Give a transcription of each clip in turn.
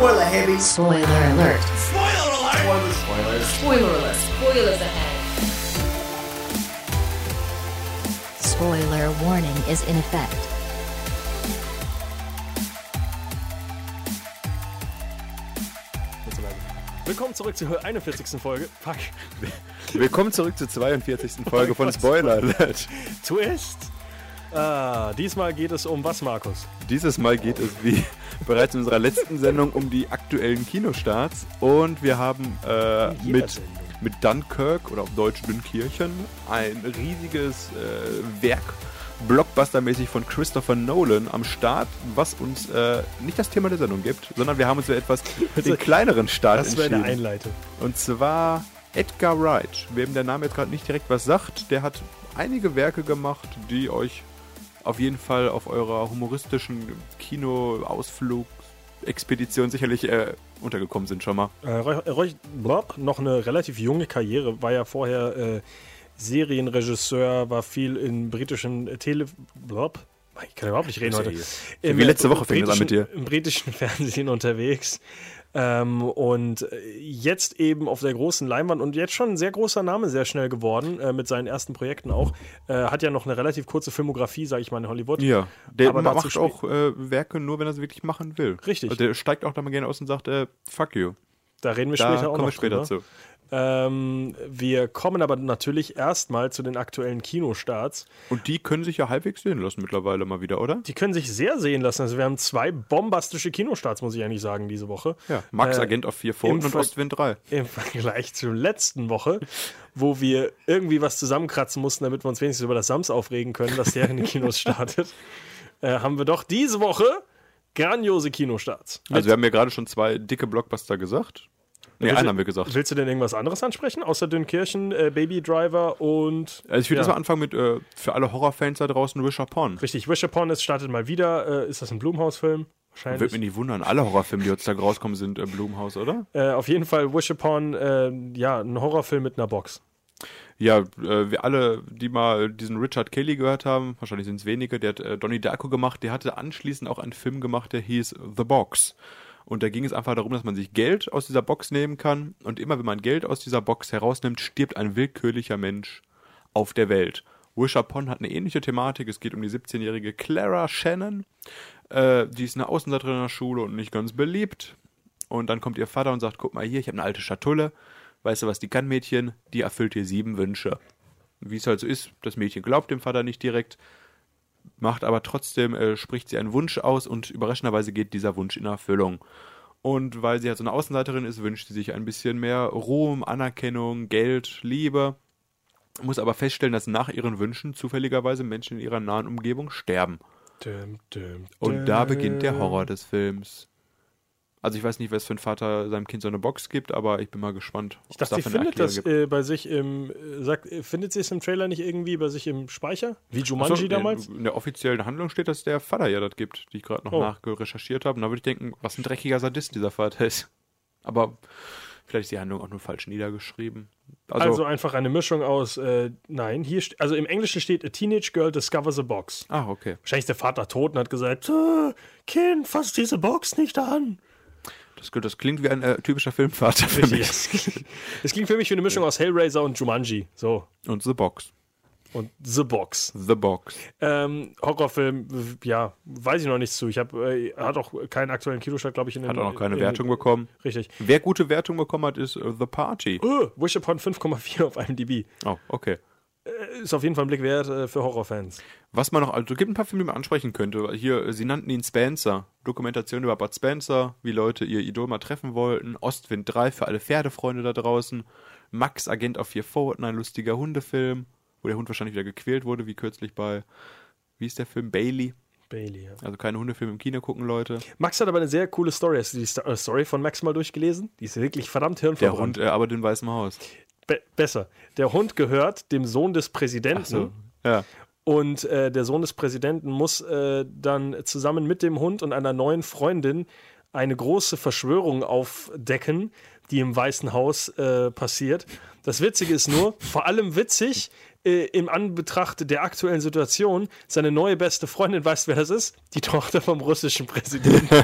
Spoiler heavy. Spoiler alert. Spoiler alert. Spoilers. Spoiler alert. Spoilers ahead. Spoiler warning is in effect. Willkommen zurück zur 41. Folge. Fuck. Willkommen zurück zur 42. Folge von Spoiler Alert. Twist. Ah, diesmal geht es um was, Markus? Dieses Mal geht es wie bereits in unserer letzten Sendung um die aktuellen Kinostarts und wir haben äh, mit, Sendung. mit Dunkirk oder auf Deutsch Dünkirchen ein riesiges äh, Werk Blockbuster-mäßig von Christopher Nolan am Start, was uns äh, nicht das Thema der Sendung gibt, sondern wir haben uns für etwas den kleineren Start Das wäre entschieden. eine Einleitung. Und zwar Edgar Wright. Wem der Name jetzt gerade nicht direkt was sagt, der hat einige Werke gemacht, die euch auf jeden Fall auf eurer humoristischen Kino-Ausflug-Expedition sicherlich äh, untergekommen sind schon mal. Äh, Roy, Roy, Blob, noch eine relativ junge Karriere, war ja vorher äh, Serienregisseur, war viel in britischen äh, Tele... Blob? Ich kann überhaupt nicht reden heute. Im, Wie letzte äh, Woche fing das an mit dir. Im britischen Fernsehen unterwegs. Ähm, und äh, jetzt eben auf der großen Leinwand und jetzt schon ein sehr großer Name sehr schnell geworden, äh, mit seinen ersten Projekten auch. Äh, hat ja noch eine relativ kurze Filmografie, sage ich mal, in Hollywood. Ja, der Aber macht auch äh, Werke nur, wenn er sie wirklich machen will. Richtig. Also der steigt auch da mal gerne aus und sagt, äh, fuck you. Da reden wir Da später auch kommen noch wir später drüber. zu. Ähm, wir kommen aber natürlich erstmal zu den aktuellen Kinostarts. Und die können sich ja halbwegs sehen lassen mittlerweile mal wieder, oder? Die können sich sehr sehen lassen. Also wir haben zwei bombastische Kinostarts, muss ich eigentlich sagen, diese Woche. Ja, Max Äh, Agent auf vier Pfoten und Ostwind 3. Im Vergleich zur letzten Woche, wo wir irgendwie was zusammenkratzen mussten, damit wir uns wenigstens über das Sams aufregen können, dass der in den Kinos startet, äh, haben wir doch diese Woche grandiose Kinostarts. Also wir haben ja gerade schon zwei dicke Blockbuster gesagt. Nee, Willst einen du- haben wir gesagt. Willst du denn irgendwas anderes ansprechen, außer Dünkirchen, äh, Baby Driver und... Also ich würde Ja. jetzt mal anfangen mit äh, für alle Horrorfans da draußen Wish Upon. Richtig, Wish Upon ist startet mal wieder. Äh, ist das ein Blumhaus-Film? Wahrscheinlich. Würde mich nicht wundern, alle Horrorfilme, die heutzutage rauskommen, sind äh, Blumhaus, oder? Äh, auf jeden Fall Wish Upon, äh, ja, ein Horrorfilm mit einer Box. Ja, äh, wir alle, die mal diesen Richard Kelly gehört haben, wahrscheinlich sind es wenige, der hat äh, Donnie Darko gemacht, der hatte anschließend auch einen Film gemacht, der hieß The Box. Und da ging es einfach darum, dass man sich Geld aus dieser Box nehmen kann und immer wenn man Geld aus dieser Box herausnimmt, stirbt ein willkürlicher Mensch auf der Welt. Wish Upon hat eine ähnliche Thematik. Es geht um die 17-jährige Clara Shannon. Äh, die ist eine Außenseiterin in der Schule und nicht ganz beliebt. Und dann kommt ihr Vater und sagt, guck mal hier, ich habe eine alte Schatulle. Weißt du, was die kann, Mädchen? Die erfüllt dir sieben Wünsche. Wie es halt so ist, das Mädchen glaubt dem Vater nicht direkt, macht aber trotzdem, äh, spricht sie einen Wunsch aus und überraschenderweise geht dieser Wunsch in Erfüllung. Und weil sie halt so eine Außenseiterin ist, wünscht sie sich ein bisschen mehr Ruhm, Anerkennung, Geld, Liebe. Muss aber feststellen, dass nach ihren Wünschen zufälligerweise Menschen in ihrer nahen Umgebung sterben. Dum, dum, Und da beginnt der. Horror des Films. Also ich weiß nicht, was für ein Vater seinem Kind so eine Box gibt, aber ich bin mal gespannt. Ich dachte, sie findet das äh, bei sich im, äh, sagt, äh, findet sie es im Trailer nicht irgendwie bei sich im Speicher? Wie Jumanji damals? In der offiziellen Handlung steht, dass der Vater ja das gibt, die ich gerade noch Oh. nachgerecherchiert habe. Und da würde ich denken, was ein dreckiger Sadist dieser Vater ist. Aber vielleicht ist die Handlung auch nur falsch niedergeschrieben. Also, Also, einfach eine Mischung aus, äh, nein, hier, also im Englischen steht, a teenage girl discovers a box. ah, okay. Wahrscheinlich ist der Vater tot und hat gesagt, Kind, fass diese Box nicht an. Das, das klingt wie ein äh, typischer Filmvater für mich. Das klingt, das klingt für mich wie eine Mischung aus Hellraiser und Jumanji. So. Und The Box. Und The Box. The Box. Ähm, Horrorfilm, ja, weiß ich noch nichts zu. Ich habe, äh, hat auch keinen aktuellen Kinostart, glaube ich. In Hat den- auch noch keine in, Wertung bekommen. Richtig. Wer gute Wertung bekommen hat, ist äh, The Party. Oh, Wish Upon 5,4 auf IMDb. Oh, okay. Ist auf jeden Fall ein Blick wert äh, für Horrorfans. Was man noch, also es gibt ein paar Filme, die man ansprechen könnte. Hier, äh, sie nannten ihn Spencer. Dokumentation über Bud Spencer, wie Leute ihr Idol mal treffen wollten. Ostwind 3 für alle Pferdefreunde da draußen. Max, Agent auf vier Pfoten, ein lustiger Hundefilm, wo der Hund wahrscheinlich wieder gequält wurde, wie kürzlich bei, wie ist der Film? Bailey. Bailey, ja. Also keine Hundefilme im Kino gucken, Leute. Max hat aber eine sehr coole Story. Hast du die Sto- äh, Story von Max mal durchgelesen? Die ist wirklich verdammt Der hirnverbrannt. Hund äh, arbeitet im Weißen Haus. Be besser. Der Hund gehört dem Sohn des Präsidenten. So. Ja. Und äh, der Sohn des Präsidenten muss äh, dann zusammen mit dem Hund und einer neuen Freundin eine große Verschwörung aufdecken, die im Weißen Haus äh, passiert. Das Witzige ist nur, vor allem witzig, äh, im Anbetracht der aktuellen Situation seine neue beste Freundin, weißt du, wer das ist? Die Tochter vom russischen Präsidenten.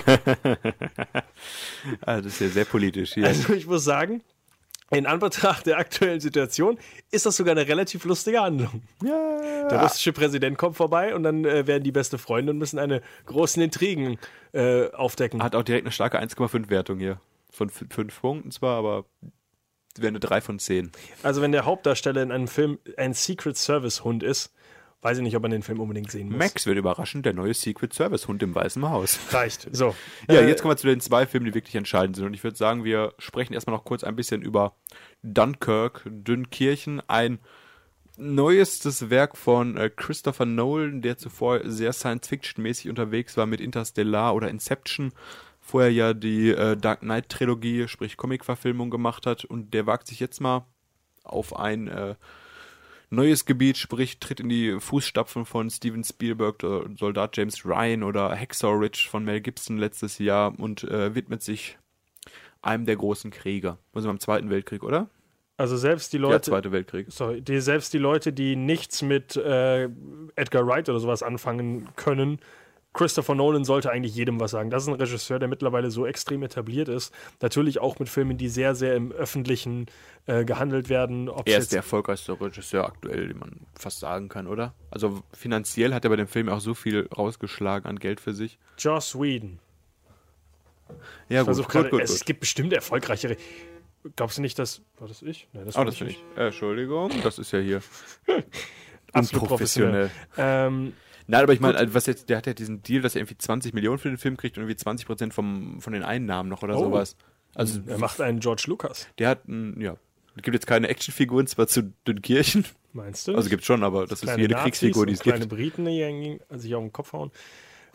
Ah, das ist ja sehr politisch hier. Also ich muss sagen, in Anbetracht der aktuellen Situation ist das sogar eine relativ lustige Handlung. ja. Der russische Präsident kommt vorbei und dann äh, werden die beste Freunde und müssen eine großen Intrigen äh, aufdecken. Hat auch direkt eine starke 1,5 Wertung hier. Von 5 Punkten zwar, aber wäre eine 3 von 10. Also wenn der Hauptdarsteller in einem Film ein Secret Service Hund ist, weiß ich nicht, ob man den Film unbedingt sehen muss. Max wird überraschend der neue Secret Service Hund im Weißen Haus. Reicht. So. Ja, Äh, jetzt kommen wir zu den zwei Filmen, die wirklich entscheidend sind. Und ich würde sagen, wir sprechen erstmal noch kurz ein bisschen über Dunkirk, Dünnkirchen, ein neuestes Werk von äh, Christopher Nolan, der zuvor sehr Science-Fiction-mäßig unterwegs war mit Interstellar oder Inception. Vorher ja die äh, Dark Knight-Trilogie, sprich Comic-Verfilmung gemacht hat. Und der wagt sich jetzt mal auf ein äh, neues Gebiet, sprich tritt in die Fußstapfen von Steven Spielberg, der Soldat James Ryan oder Hacksaw Ridge von Mel Gibson letztes Jahr und äh, widmet sich einem der großen Kriege. Also beim Zweiten Weltkrieg, oder? Also selbst die Der Leute, Zweite Weltkrieg. sorry, die, selbst die Leute, die nichts mit äh, Edgar Wright oder sowas anfangen können, Christopher Nolan sollte eigentlich jedem was sagen. Das ist ein Regisseur, der mittlerweile so extrem etabliert ist. Natürlich auch mit Filmen, die sehr, sehr im Öffentlichen äh, gehandelt werden. Ob's Er ist der erfolgreichste Regisseur aktuell, den man fast sagen kann, oder? Also finanziell hat er bei dem Film auch so viel rausgeschlagen an Geld für sich. Joss Whedon. Ja, versuch gerade, es gut. gibt bestimmt erfolgreichere. Glaubst du nicht, dass. War das ich? Nein, das Oh, war das nicht ich. Äh, Entschuldigung, das ist ja hier Absolut unprofessionell. Ähm, Nein, aber ich meine, also was jetzt, der hat ja diesen Deal, dass er irgendwie 20 Millionen für den Film kriegt und irgendwie 20 Prozent vom, von den Einnahmen noch oder Oh. sowas. Also er macht einen George Lucas, der hat, ein, ja, es gibt jetzt keine Actionfiguren zwar zu Dünnkirchen, meinst du? also gibt schon, aber das ist Kleine jede Nazis Kriegsfigur, die es kleine gibt. Briten, die irgendwie sich auf den Kopf hauen.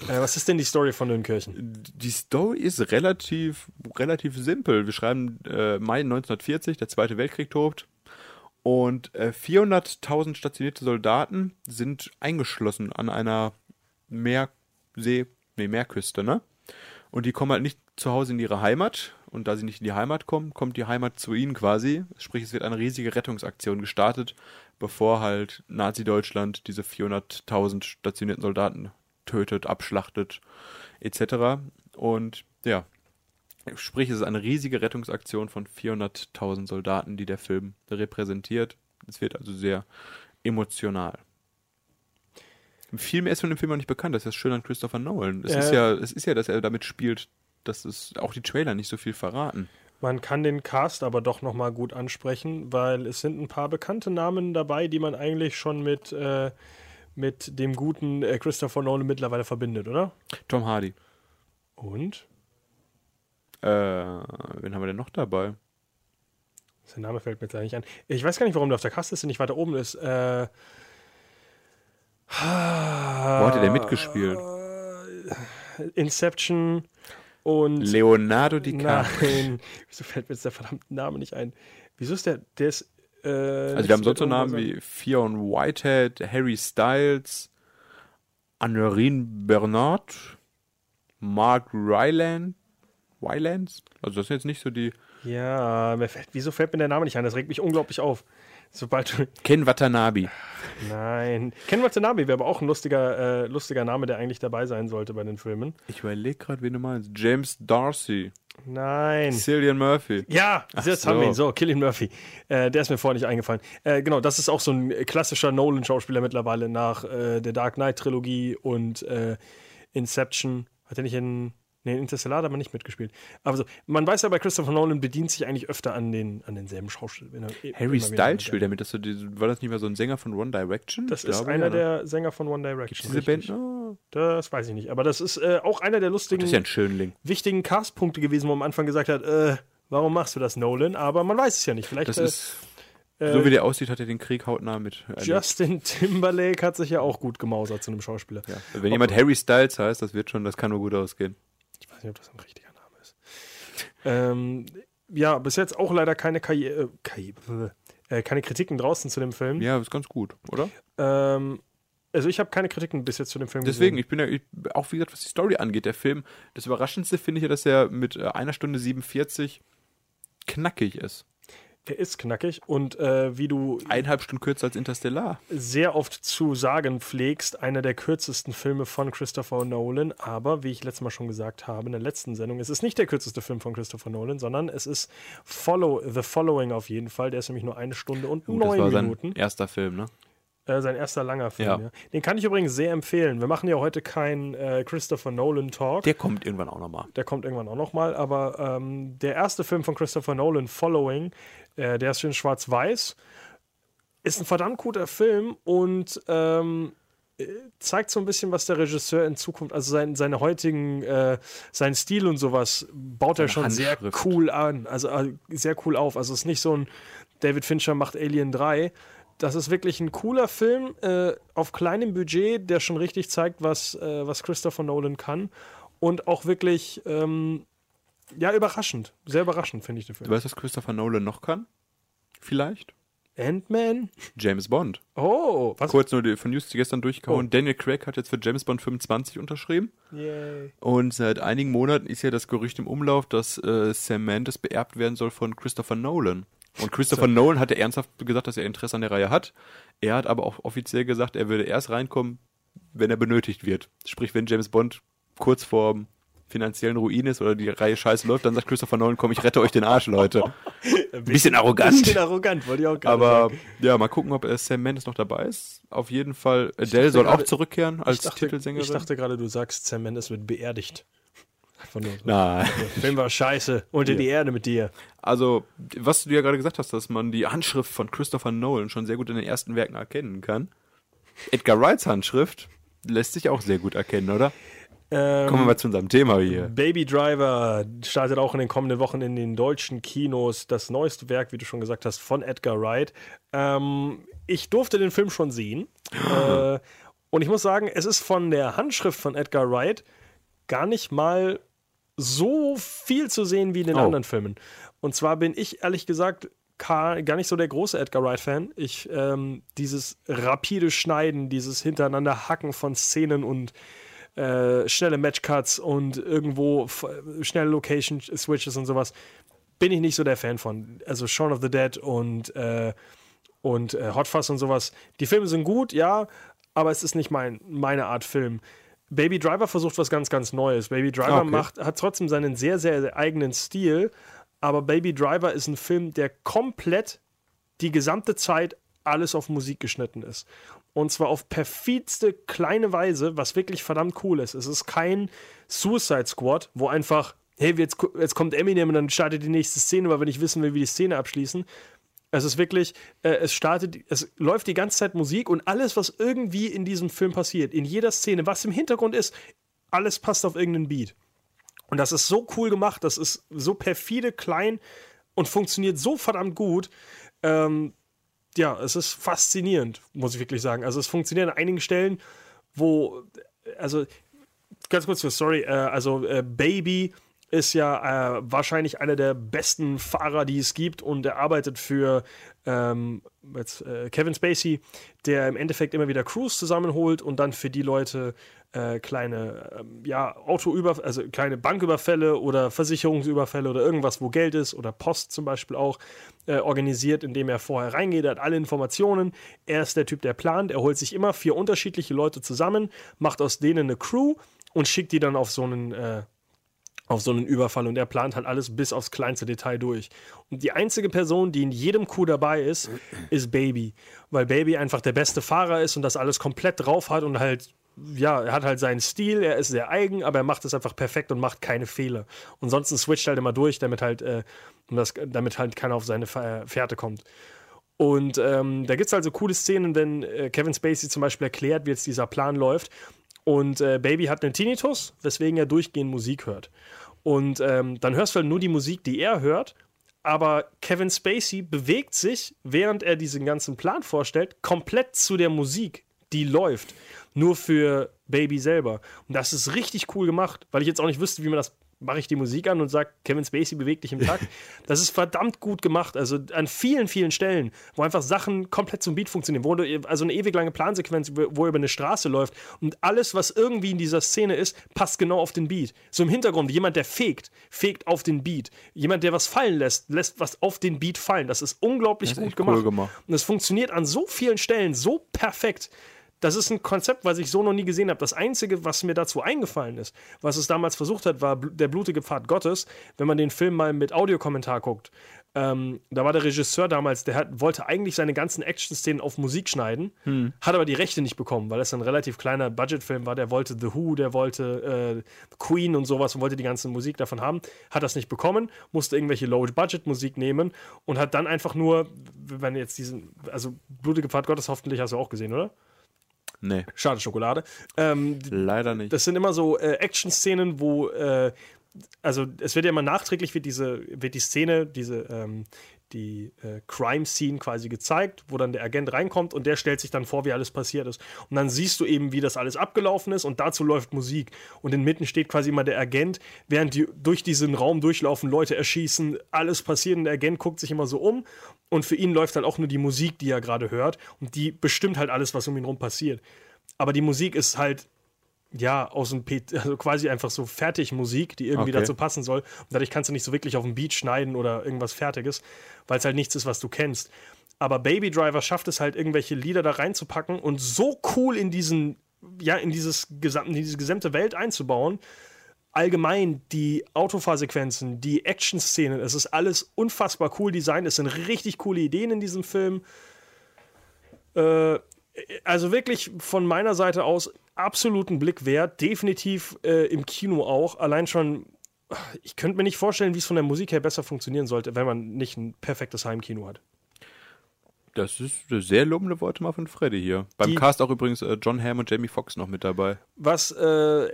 Äh, was ist denn die Story von Dünnkirchen? Die Story ist relativ, relativ simpel. Wir schreiben äh, Mai 1940, der Zweite Weltkrieg tobt. Und äh, 400.000 stationierte Soldaten sind eingeschlossen an einer Meersee, nee, Meerküste, ne? Und die kommen halt nicht zu Hause in ihre Heimat. Und da sie nicht in die Heimat kommen, kommt die Heimat zu ihnen quasi. Sprich, es wird eine riesige Rettungsaktion gestartet, bevor halt Nazi-Deutschland diese 400.000 stationierten Soldaten tötet, abschlachtet, etc. Und ja, sprich, es ist eine riesige Rettungsaktion von 400.000 Soldaten, die der Film repräsentiert. Es wird also sehr emotional. Viel mehr ist von dem Film auch nicht bekannt. Das ist das Schöne an Christopher Nolan. Es, Äh, ist ja, es ist ja, dass er damit spielt, dass es auch die Trailer nicht so viel verraten. Man kann den Cast aber doch nochmal gut ansprechen, weil es sind ein paar bekannte Namen dabei, die man eigentlich schon mit, äh, mit dem guten äh, Christopher Nolan mittlerweile verbindet, oder? Tom Hardy. Und? Äh, wen haben wir denn noch dabei? Sein Name fällt mir jetzt nicht ein. Ich weiß gar nicht, warum der auf der Kaste ist und nicht weiter oben ist. Äh, Wo hat er denn mitgespielt? Inception und. Leonardo DiCaprio. Nein. Wieso fällt mir jetzt der verdammte Name nicht ein? Wieso ist der. Der ist. Äh, Also wir haben sonst so Namen wie Fionn Whitehead, Harry Styles, Annerine Bernard, Mark Ryland, Rylands. Also das sind jetzt nicht so die. Ja, mir fällt, wieso fällt mir der Name nicht ein? Das regt mich unglaublich auf. Sobald du. Ken Watanabe. Nein. Ken Watanabe wäre aber auch ein lustiger, äh, lustiger Name, der eigentlich dabei sein sollte bei den Filmen. Ich überlege gerade, wen du meinst. James Darcy. Nein. Cillian Murphy. Ja, jetzt so. haben wir ihn. So, Killian Murphy. Äh, der ist mir vorher nicht eingefallen. Äh, genau, das ist auch so ein klassischer Nolan-Schauspieler mittlerweile nach äh, der Dark Knight-Trilogie und äh, Inception. Hat er nicht in. Nee, in Interstellar hat er aber nicht mitgespielt. Aber so, man weiß ja, bei Christopher Nolan bedient sich eigentlich öfter an, den, an denselben Schauspielern. wenn er- immer Harry Styles spielt damit. Das war das nicht mehr so ein Sänger von One Direction? Das Ich ist einer ja, ne? der Sänger von One Direction. Diese Band. richtig. Oh, Das weiß ich nicht. Aber das ist äh, auch einer der lustigen, das ist ja ein Schönling. wichtigen Castpunkte gewesen, wo man am Anfang gesagt hat, äh, warum machst du das, Nolan? Aber man weiß es ja nicht. Vielleicht Das äh, ist. äh, so wie der aussieht, hat er den Krieg hautnah mit. erlebt. Justin Timberlake hat sich ja auch gut gemausert zu einem Schauspieler. ja. Also Wenn jemand Harry Styles heißt, das wird schon, das kann nur gut ausgehen. Ich weiß nicht, ob das ein richtiger Name ist. Ähm, ja, bis jetzt auch leider keine Karriere, äh, Karriere äh, keine Kritiken draußen zu dem Film. Ja, ist ganz gut, oder? Ähm, also ich habe keine Kritiken bis jetzt zu dem Film Deswegen, gesehen. ich bin ja, ich, auch wie gesagt, was die Story angeht, der Film, das Überraschendste finde ich ja, dass er mit äh, einer Stunde 47 knackig ist. Er ist knackig und äh, wie du Eineinhalb Stunden kürzer als Interstellar. sehr oft zu sagen pflegst, einer der kürzesten Filme von Christopher Nolan. Aber wie ich letztes Mal schon gesagt habe in der letzten Sendung, es ist nicht der kürzeste Film von Christopher Nolan, sondern es ist Follow The Following auf jeden Fall. Der ist nämlich nur eine Stunde und Gut, das neun war sein Minuten. erster Film, ne? Äh, sein erster langer Film. Ja. Ja. Den kann ich übrigens sehr empfehlen. Wir machen ja heute keinen äh, Christopher Nolan Talk. Der kommt irgendwann auch nochmal. Der kommt irgendwann auch nochmal. Aber ähm, der erste Film von Christopher Nolan, Following, äh, der ist schön schwarz-weiß, ist ein verdammt guter Film und ähm, äh, zeigt so ein bisschen, was der Regisseur in Zukunft, also sein, seine heutigen, äh, seinen Stil und sowas, baut er schon sehr cool an. Also äh, sehr cool auf. Also es ist nicht so ein David Fincher macht Alien 3. Das ist wirklich ein cooler Film äh, auf kleinem Budget, der schon richtig zeigt, was, äh, was Christopher Nolan kann. Und auch wirklich, ähm, ja, überraschend. Sehr überraschend, finde ich den Du Film. weißt, was Christopher Nolan noch kann? Vielleicht? Ant-Man? James Bond. Oh, was? Kurz nur die von News, die gestern durchgehauen. Oh. Daniel Craig hat jetzt für James Bond 25 unterschrieben. Yay. Und seit einigen Monaten ist ja das Gerücht im Umlauf, dass äh, Sam Mendes beerbt werden soll von Christopher Nolan. Und Christopher Nolan hatte ernsthaft gesagt, dass er Interesse an der Reihe hat. Er hat aber auch offiziell gesagt, er würde erst reinkommen, wenn er benötigt wird. Sprich, wenn James Bond kurz vor finanziellen Ruin ist oder die Reihe scheiße läuft, dann sagt Christopher Nolan, komm, ich rette euch den Arsch, Leute. Ein bisschen arrogant. Bisschen arrogant, wollte ich auch gerade Aber sagen. ja, mal gucken, ob äh, Sam Mendes noch dabei ist. Auf jeden Fall, Adele soll auch gerade- zurückkehren als ich dachte, Titelsängerin. Ich dachte gerade, du sagst, Sam Mendes wird beerdigt. Nur so. Nein. Der Film war scheiße. Unter die Erde mit dir. Also, was du ja gerade gesagt hast, dass man die Handschrift von Christopher Nolan schon sehr gut in den ersten Werken erkennen kann. Edgar Wrights Handschrift lässt sich auch sehr gut erkennen, oder? Ähm, Kommen wir mal zu unserem Thema hier. Baby Driver startet auch in den kommenden Wochen in den deutschen Kinos. Das neueste Werk, wie du schon gesagt hast, von Edgar Wright. Ähm, ich durfte den Film schon sehen. äh, und ich muss sagen, es ist von der Handschrift von Edgar Wright gar nicht mal so viel zu sehen wie in den Oh. anderen Filmen. Und zwar bin ich ehrlich gesagt gar nicht so der große Edgar Wright-Fan. Ich, ähm, dieses rapide Schneiden, dieses hintereinander Hacken von Szenen und äh, schnelle Matchcuts und irgendwo schnelle Location-Switches und sowas, bin ich nicht so der Fan von. Also Shaun of the Dead und, äh, und äh, Hot Fuzz und sowas. Die Filme sind gut, ja, aber es ist nicht mein, meine Art Film. Baby Driver versucht was ganz, ganz Neues. Baby Driver Okay. macht, hat trotzdem seinen sehr, sehr eigenen Stil, aber Baby Driver ist ein Film, der komplett die gesamte Zeit alles auf Musik geschnitten ist. Und zwar auf perfidste kleine Weise, was wirklich verdammt cool ist. Es ist kein Suicide Squad, wo einfach, hey, jetzt, jetzt kommt Eminem und dann startet die nächste Szene, weil wir nicht wissen, wie wir die Szene abschließen. Es ist wirklich, äh, es startet, es läuft die ganze Zeit Musik und alles, was irgendwie in diesem Film passiert, in jeder Szene, was im Hintergrund ist, alles passt auf irgendeinen Beat. Und das ist so cool gemacht, das ist so perfide klein und funktioniert so verdammt gut. Ähm, ja, es ist faszinierend, muss ich wirklich sagen. Also es funktioniert an einigen Stellen, wo, also ganz kurz für Story, äh, also äh, Baby ist ja äh, wahrscheinlich einer der besten Fahrer, die es gibt und er arbeitet für ähm, jetzt, äh, Kevin Spacey, der im Endeffekt immer wieder Crews zusammenholt und dann für die Leute äh, kleine ähm, ja, Autoüber also kleine Banküberfälle oder Versicherungsüberfälle oder irgendwas, wo Geld ist oder Post zum Beispiel auch äh, organisiert, indem er vorher reingeht, er hat alle Informationen. Er ist der Typ, der plant. Er holt sich immer vier unterschiedliche Leute zusammen, macht aus denen eine Crew und schickt die dann auf so einen äh, auf so einen Überfall und er plant halt alles bis aufs kleinste Detail durch. Und die einzige Person, die in jedem Coup dabei ist, ist Baby. Weil Baby einfach der beste Fahrer ist und das alles komplett drauf hat und halt, ja, er hat halt seinen Stil, er ist sehr eigen, aber er macht es einfach perfekt und macht keine Fehler. Und sonst switcht halt immer durch, damit halt, äh, das, damit halt keiner auf seine F- Fährte kommt. Und ähm, da gibt es also coole Szenen, wenn äh, Kevin Spacey zum Beispiel erklärt, wie jetzt dieser Plan läuft. Und äh, Baby hat einen Tinnitus, weswegen er durchgehend Musik hört. Und ähm, dann hörst du halt nur die Musik, die er hört. Aber Kevin Spacey bewegt sich, während er diesen ganzen Plan vorstellt, komplett zu der Musik, die läuft. Nur für Baby selber. Und das ist richtig cool gemacht, weil ich jetzt auch nicht wüsste, wie man das mache ich die Musik an und sage, Kevin Spacey bewegt dich im Takt. Das ist verdammt gut gemacht. Also an vielen, vielen Stellen, wo einfach Sachen komplett zum Beat funktionieren. Wo du, also eine ewig lange Plansequenz, wo er über eine Straße läuft und alles, was irgendwie in dieser Szene ist, passt genau auf den Beat. So im Hintergrund, jemand, der fegt, fegt auf den Beat. Jemand, der was fallen lässt, lässt was auf den Beat fallen. Das ist unglaublich Das ist gut gemacht. cool gemacht. Und es funktioniert an so vielen Stellen so perfekt. Das ist ein Konzept, was ich so noch nie gesehen habe. Das Einzige, was mir dazu eingefallen ist, was es damals versucht hat, war der blutige Pfad Gottes. Wenn man den Film mal mit Audiokommentar guckt, ähm, da war der Regisseur damals, der hat, wollte eigentlich seine ganzen Action-Szenen auf Musik schneiden, hat aber die Rechte nicht bekommen, weil es ein relativ kleiner Budgetfilm war. Der wollte The Who, der wollte äh, Queen und sowas und wollte die ganze Musik davon haben. Hat das nicht bekommen, musste irgendwelche Low-Budget-Musik nehmen und hat dann einfach nur, wenn jetzt diesen, also Blutige Pfad Gottes hoffentlich hast du auch gesehen, oder? Nee, Schade Schokolade. Ähm, leider nicht. das sind immer so äh, Action-Szenen, wo, äh, also es wird ja immer nachträglich wird diese, wird die Szene, diese, ähm, die äh, Crime-Scene quasi gezeigt, wo dann der Agent reinkommt und der stellt sich dann vor, wie alles passiert ist. Und dann siehst du eben, wie das alles abgelaufen ist und dazu läuft Musik. Und inmitten steht quasi immer der Agent, während die durch diesen Raum durchlaufen, Leute erschießen, alles passiert und der Agent guckt sich immer so um und für ihn läuft halt auch nur die Musik, die er gerade hört und die bestimmt halt alles, was um ihn rum passiert. Aber die Musik ist halt ja, aus dem P also quasi einfach so Fertigmusik, die irgendwie Okay. dazu passen soll. Und dadurch kannst du nicht so wirklich auf dem Beat schneiden oder irgendwas Fertiges, weil es halt nichts ist, was du kennst. Aber Baby Driver schafft es halt, irgendwelche Lieder da reinzupacken und so cool in diesen, ja, in dieses gesam- in diese gesamte Welt einzubauen. Allgemein die Autofahrsequenzen, die Action-Szenen, es ist alles unfassbar cool designt. Es sind richtig coole Ideen in diesem Film. Äh, also wirklich von meiner Seite aus absoluten Blick wert. Definitiv äh, im Kino auch. Allein schon, ich könnte mir nicht vorstellen, wie es von der Musik her besser funktionieren sollte, wenn man nicht ein perfektes Heimkino hat. Das ist eine sehr lobende Worte mal von Freddy hier. Beim Die- Cast auch übrigens äh, John Hamm und Jamie Foxx noch mit dabei. Was äh,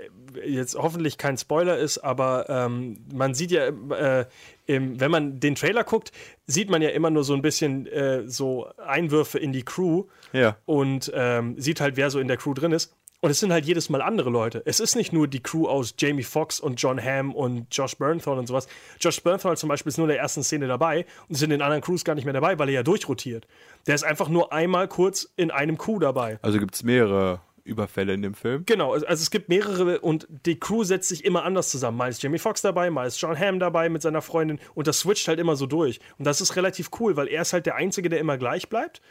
jetzt hoffentlich kein Spoiler ist, aber ähm, man sieht ja, äh, im, wenn man den Trailer guckt, sieht man ja immer nur so ein bisschen äh, so Einwürfe in die Crew Ja. und ähm, sieht halt, wer so in der Crew drin ist. Und es sind halt jedes Mal andere Leute. Es ist nicht nur die Crew aus Jamie Foxx und John Hamm und Josh Bernthal und sowas. Josh Bernthal zum Beispiel ist nur in der ersten Szene dabei und ist in den anderen Crews gar nicht mehr dabei, weil er ja durchrotiert. Der ist einfach nur einmal kurz in einem Crew dabei. Also gibt es mehrere Überfälle in dem Film. Genau, also es gibt mehrere und die Crew setzt sich immer anders zusammen. Mal ist Jamie Foxx dabei, mal ist John Hamm dabei mit seiner Freundin und das switcht halt immer so durch. Und das ist relativ cool, weil er ist halt der Einzige, der immer gleich bleibt.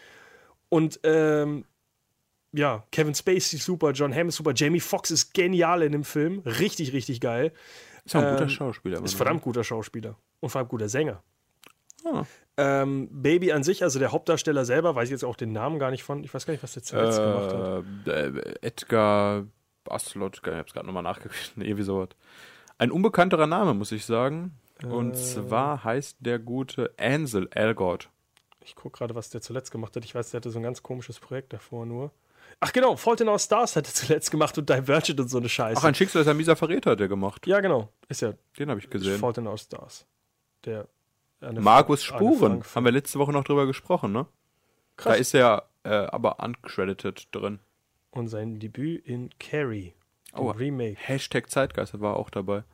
Und ähm, ja, Kevin Spacey ist super, John Hamm ist super, Jamie Foxx ist genial in dem Film. Richtig, richtig geil. Ist auch ein guter Ähm, Schauspieler. Ist verdammt guter Schauspieler und vor allem guter Sänger. Ah. Ähm, Baby an sich, also der Hauptdarsteller selber, weiß ich jetzt auch den Namen gar nicht von. Ich weiß gar nicht, was der zuletzt gemacht hat. Äh, Edgar Baslot, ich hab's gerade nochmal nachgeguckt, irgendwie sowas. Ein unbekannterer Name, muss ich sagen. Und Äh. zwar heißt der gute Ansel Elgort. Ich gucke gerade, was der zuletzt gemacht hat. Ich weiß, der hatte so ein ganz komisches Projekt davor nur. Ach genau, Fault in Our Stars hat er zuletzt gemacht und Divergent und so eine Scheiße. Ach, ein Schicksal ist ein mieser Verräter hat der gemacht. ja, genau. Ist ja Den habe ich gesehen. Fault in Our Stars. Der Markus Spuren, haben wir letzte Woche noch drüber gesprochen, ne? Krass. Da ist er äh, aber uncredited drin. Und sein Debüt in Carrie. Oh. Remake. Hashtag Zeitgeist war auch dabei.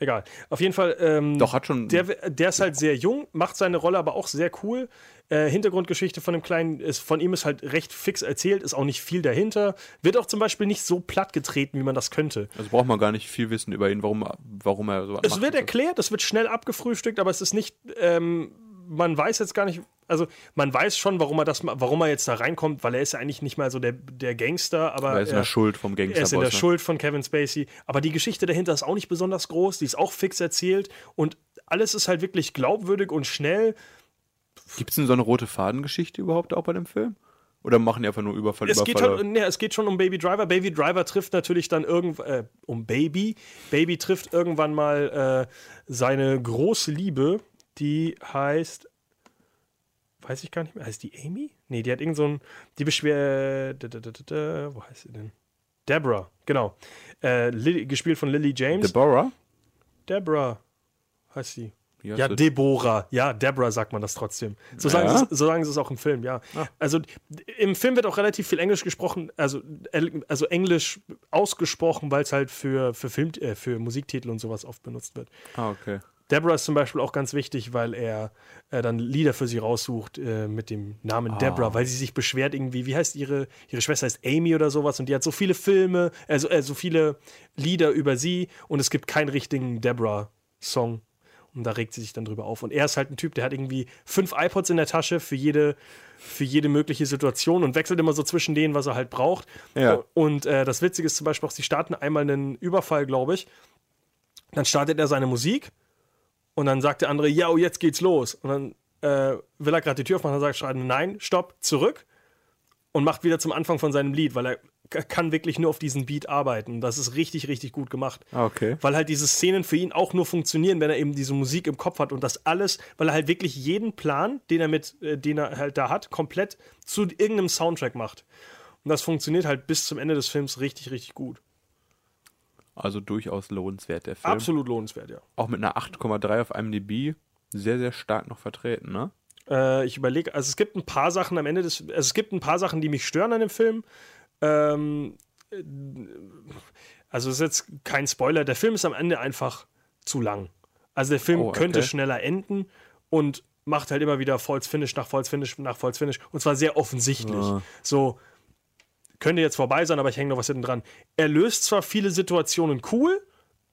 Egal. Auf jeden Fall. Ähm, Doch, hat schon. Der, der ist halt sehr jung, macht seine Rolle aber auch sehr cool. Äh, Hintergrundgeschichte von dem Kleinen ist, von ihm ist halt recht fix erzählt, ist auch nicht viel dahinter. Wird auch zum Beispiel nicht so platt getreten, wie man das könnte. also braucht man gar nicht viel wissen über ihn, warum, warum er so Es wird erklärt, es wird schnell abgefrühstückt, aber es ist nicht, ähm, man weiß jetzt gar nicht, also man weiß schon, warum er das, warum er jetzt da reinkommt, weil er ist ja eigentlich nicht mal so der, der Gangster, aber er ist in er, der Schuld vom er ist in der. Ne? Schuld von Kevin Spacey. Aber die Geschichte dahinter ist auch nicht besonders groß, die ist auch fix erzählt und alles ist halt wirklich glaubwürdig und schnell. Gibt es denn so eine rote Fadengeschichte überhaupt auch bei dem Film? Oder machen die einfach nur Überfall, Es geht, schon, nee, es geht schon um Baby Driver. Baby Driver trifft natürlich dann irgendwann, äh, um Baby. Baby trifft irgendwann mal äh, seine große Liebe, die heißt, weiß ich gar nicht mehr, heißt die Amy? Nee, die hat irgend so ein, die beschwer, da, da, da, da, da, wo heißt sie denn? Deborah, genau. Äh, Lily, gespielt von Lily James. Deborah? Deborah heißt sie. Ja? Deborah. Ja, Deborah sagt man das trotzdem. So sagen, Ja? Ah. sie, es- so sagen sie es auch im Film, ja. Also d- im Film wird auch relativ viel Englisch gesprochen, also, also Englisch ausgesprochen, weil es halt für, für, Film, äh, für Musiktitel und sowas oft benutzt wird. Ah, okay. Deborah ist zum Beispiel auch ganz wichtig, weil er äh, dann Lieder für sie raussucht äh, mit dem Namen Ah. Deborah, weil sie sich beschwert irgendwie, wie heißt ihre, ihre Schwester heißt Amy oder sowas und die hat so viele Filme, also äh, so viele Lieder über sie und es gibt keinen richtigen Deborah-Song. Und da regt sie sich dann drüber auf. Und er ist halt ein Typ, der hat irgendwie fünf iPods in der Tasche für jede, für jede mögliche Situation und wechselt immer so zwischen denen, was er halt braucht. Ja. Und äh, das Witzige ist zum Beispiel auch, sie starten einmal einen Überfall, glaube ich. Dann startet er seine Musik und dann sagt der andere, ja, oh, jetzt geht's los. Und dann äh, will er gerade die Tür aufmachen, dann sagt schreiben, nein, stopp, zurück und macht wieder zum Anfang von seinem Lied, weil er kann wirklich nur auf diesen Beat arbeiten. Das ist richtig, richtig gut gemacht. Ah, okay. Weil halt diese Szenen für ihn auch nur funktionieren, wenn er eben diese Musik im Kopf hat und das alles, weil er halt wirklich jeden Plan, den er mit, äh, den er halt da hat, komplett zu irgendeinem Soundtrack macht. Und das funktioniert halt bis zum Ende des Films richtig, richtig gut. Also durchaus lohnenswert, der Film. Absolut lohnenswert, ja. Auch mit einer 8,3 auf IMDb sehr, sehr stark noch vertreten, ne? Äh, ich überlege, also es gibt ein paar Sachen am Ende des, also es gibt ein paar Sachen, die mich stören an dem Film. Ähm, äh, also es ist jetzt kein Spoiler, der Film ist am Ende einfach zu lang. Also der Film Oh, okay. könnte schneller enden und macht halt immer wieder False Finish nach False Finish nach False Finish und zwar sehr offensichtlich. Ah. So könnte jetzt vorbei sein, aber ich hänge noch was hinten dran. Er löst zwar viele Situationen cool,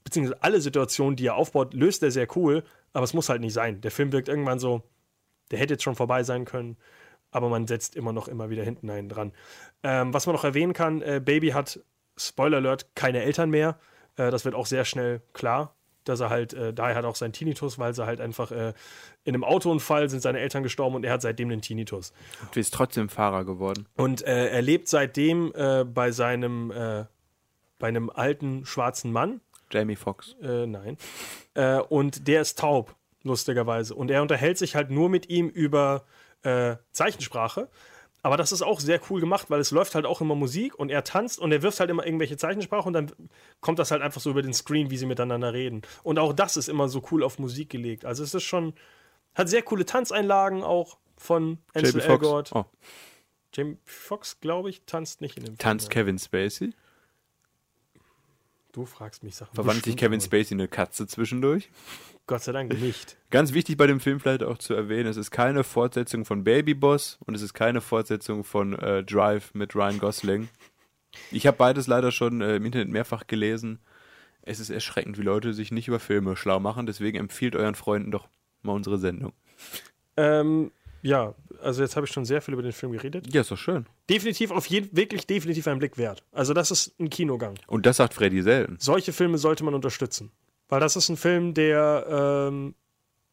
beziehungsweise alle Situationen, die er aufbaut, löst er sehr cool, aber es muss halt nicht sein. Der Film wirkt irgendwann so, der hätte jetzt schon vorbei sein können, aber man setzt immer noch immer wieder hinten einen dran. Ähm, was man noch erwähnen kann, äh, Baby hat, Spoiler Alert, keine Eltern mehr. Äh, das wird auch sehr schnell klar, dass er halt, äh, daher hat auch seinen Tinnitus, weil sie halt einfach äh, in einem Autounfall sind seine Eltern gestorben und er hat seitdem den Tinnitus. Du bist trotzdem Fahrer geworden. Und äh, er lebt seitdem äh, bei seinem, äh, bei einem alten schwarzen Mann, Jamie Foxx. äh, nein. Und der ist taub, lustigerweise. Und er unterhält sich halt nur mit ihm über Zeichensprache. Aber das ist auch sehr cool gemacht, weil es läuft halt auch immer Musik und er tanzt und er wirft halt immer irgendwelche Zeichensprache und dann kommt das halt einfach so über den Screen, wie sie miteinander reden. Und auch das ist immer so cool auf Musik gelegt. Also es ist schon, hat sehr coole Tanzeinlagen auch von Ansel. Elgort. Oh. Jamie Foxx, glaube ich, tanzt nicht in dem Tanzt Film. Kevin Spacey? Du fragst mich Sachen. Verwandelt sich Kevin Spacey in eine Katze zwischendurch? Gott sei Dank nicht. Ganz wichtig bei dem Film vielleicht auch zu erwähnen, es ist keine Fortsetzung von Baby Boss und es ist keine Fortsetzung von äh, Drive mit Ryan Gosling. Ich habe beides leider schon äh, im Internet mehrfach gelesen. Es ist erschreckend, wie Leute sich nicht über Filme schlau machen. Deswegen empfiehlt euren Freunden doch mal unsere Sendung. Ähm, ja, also jetzt habe ich schon sehr viel über den Film geredet. Ja, ist doch schön. Definitiv, auf jeden, wirklich definitiv ein Blick wert. Also das ist ein Kinogang. Und das sagt Freddy selten. Solche Filme sollte man unterstützen. Weil das ist ein Film, der, ähm,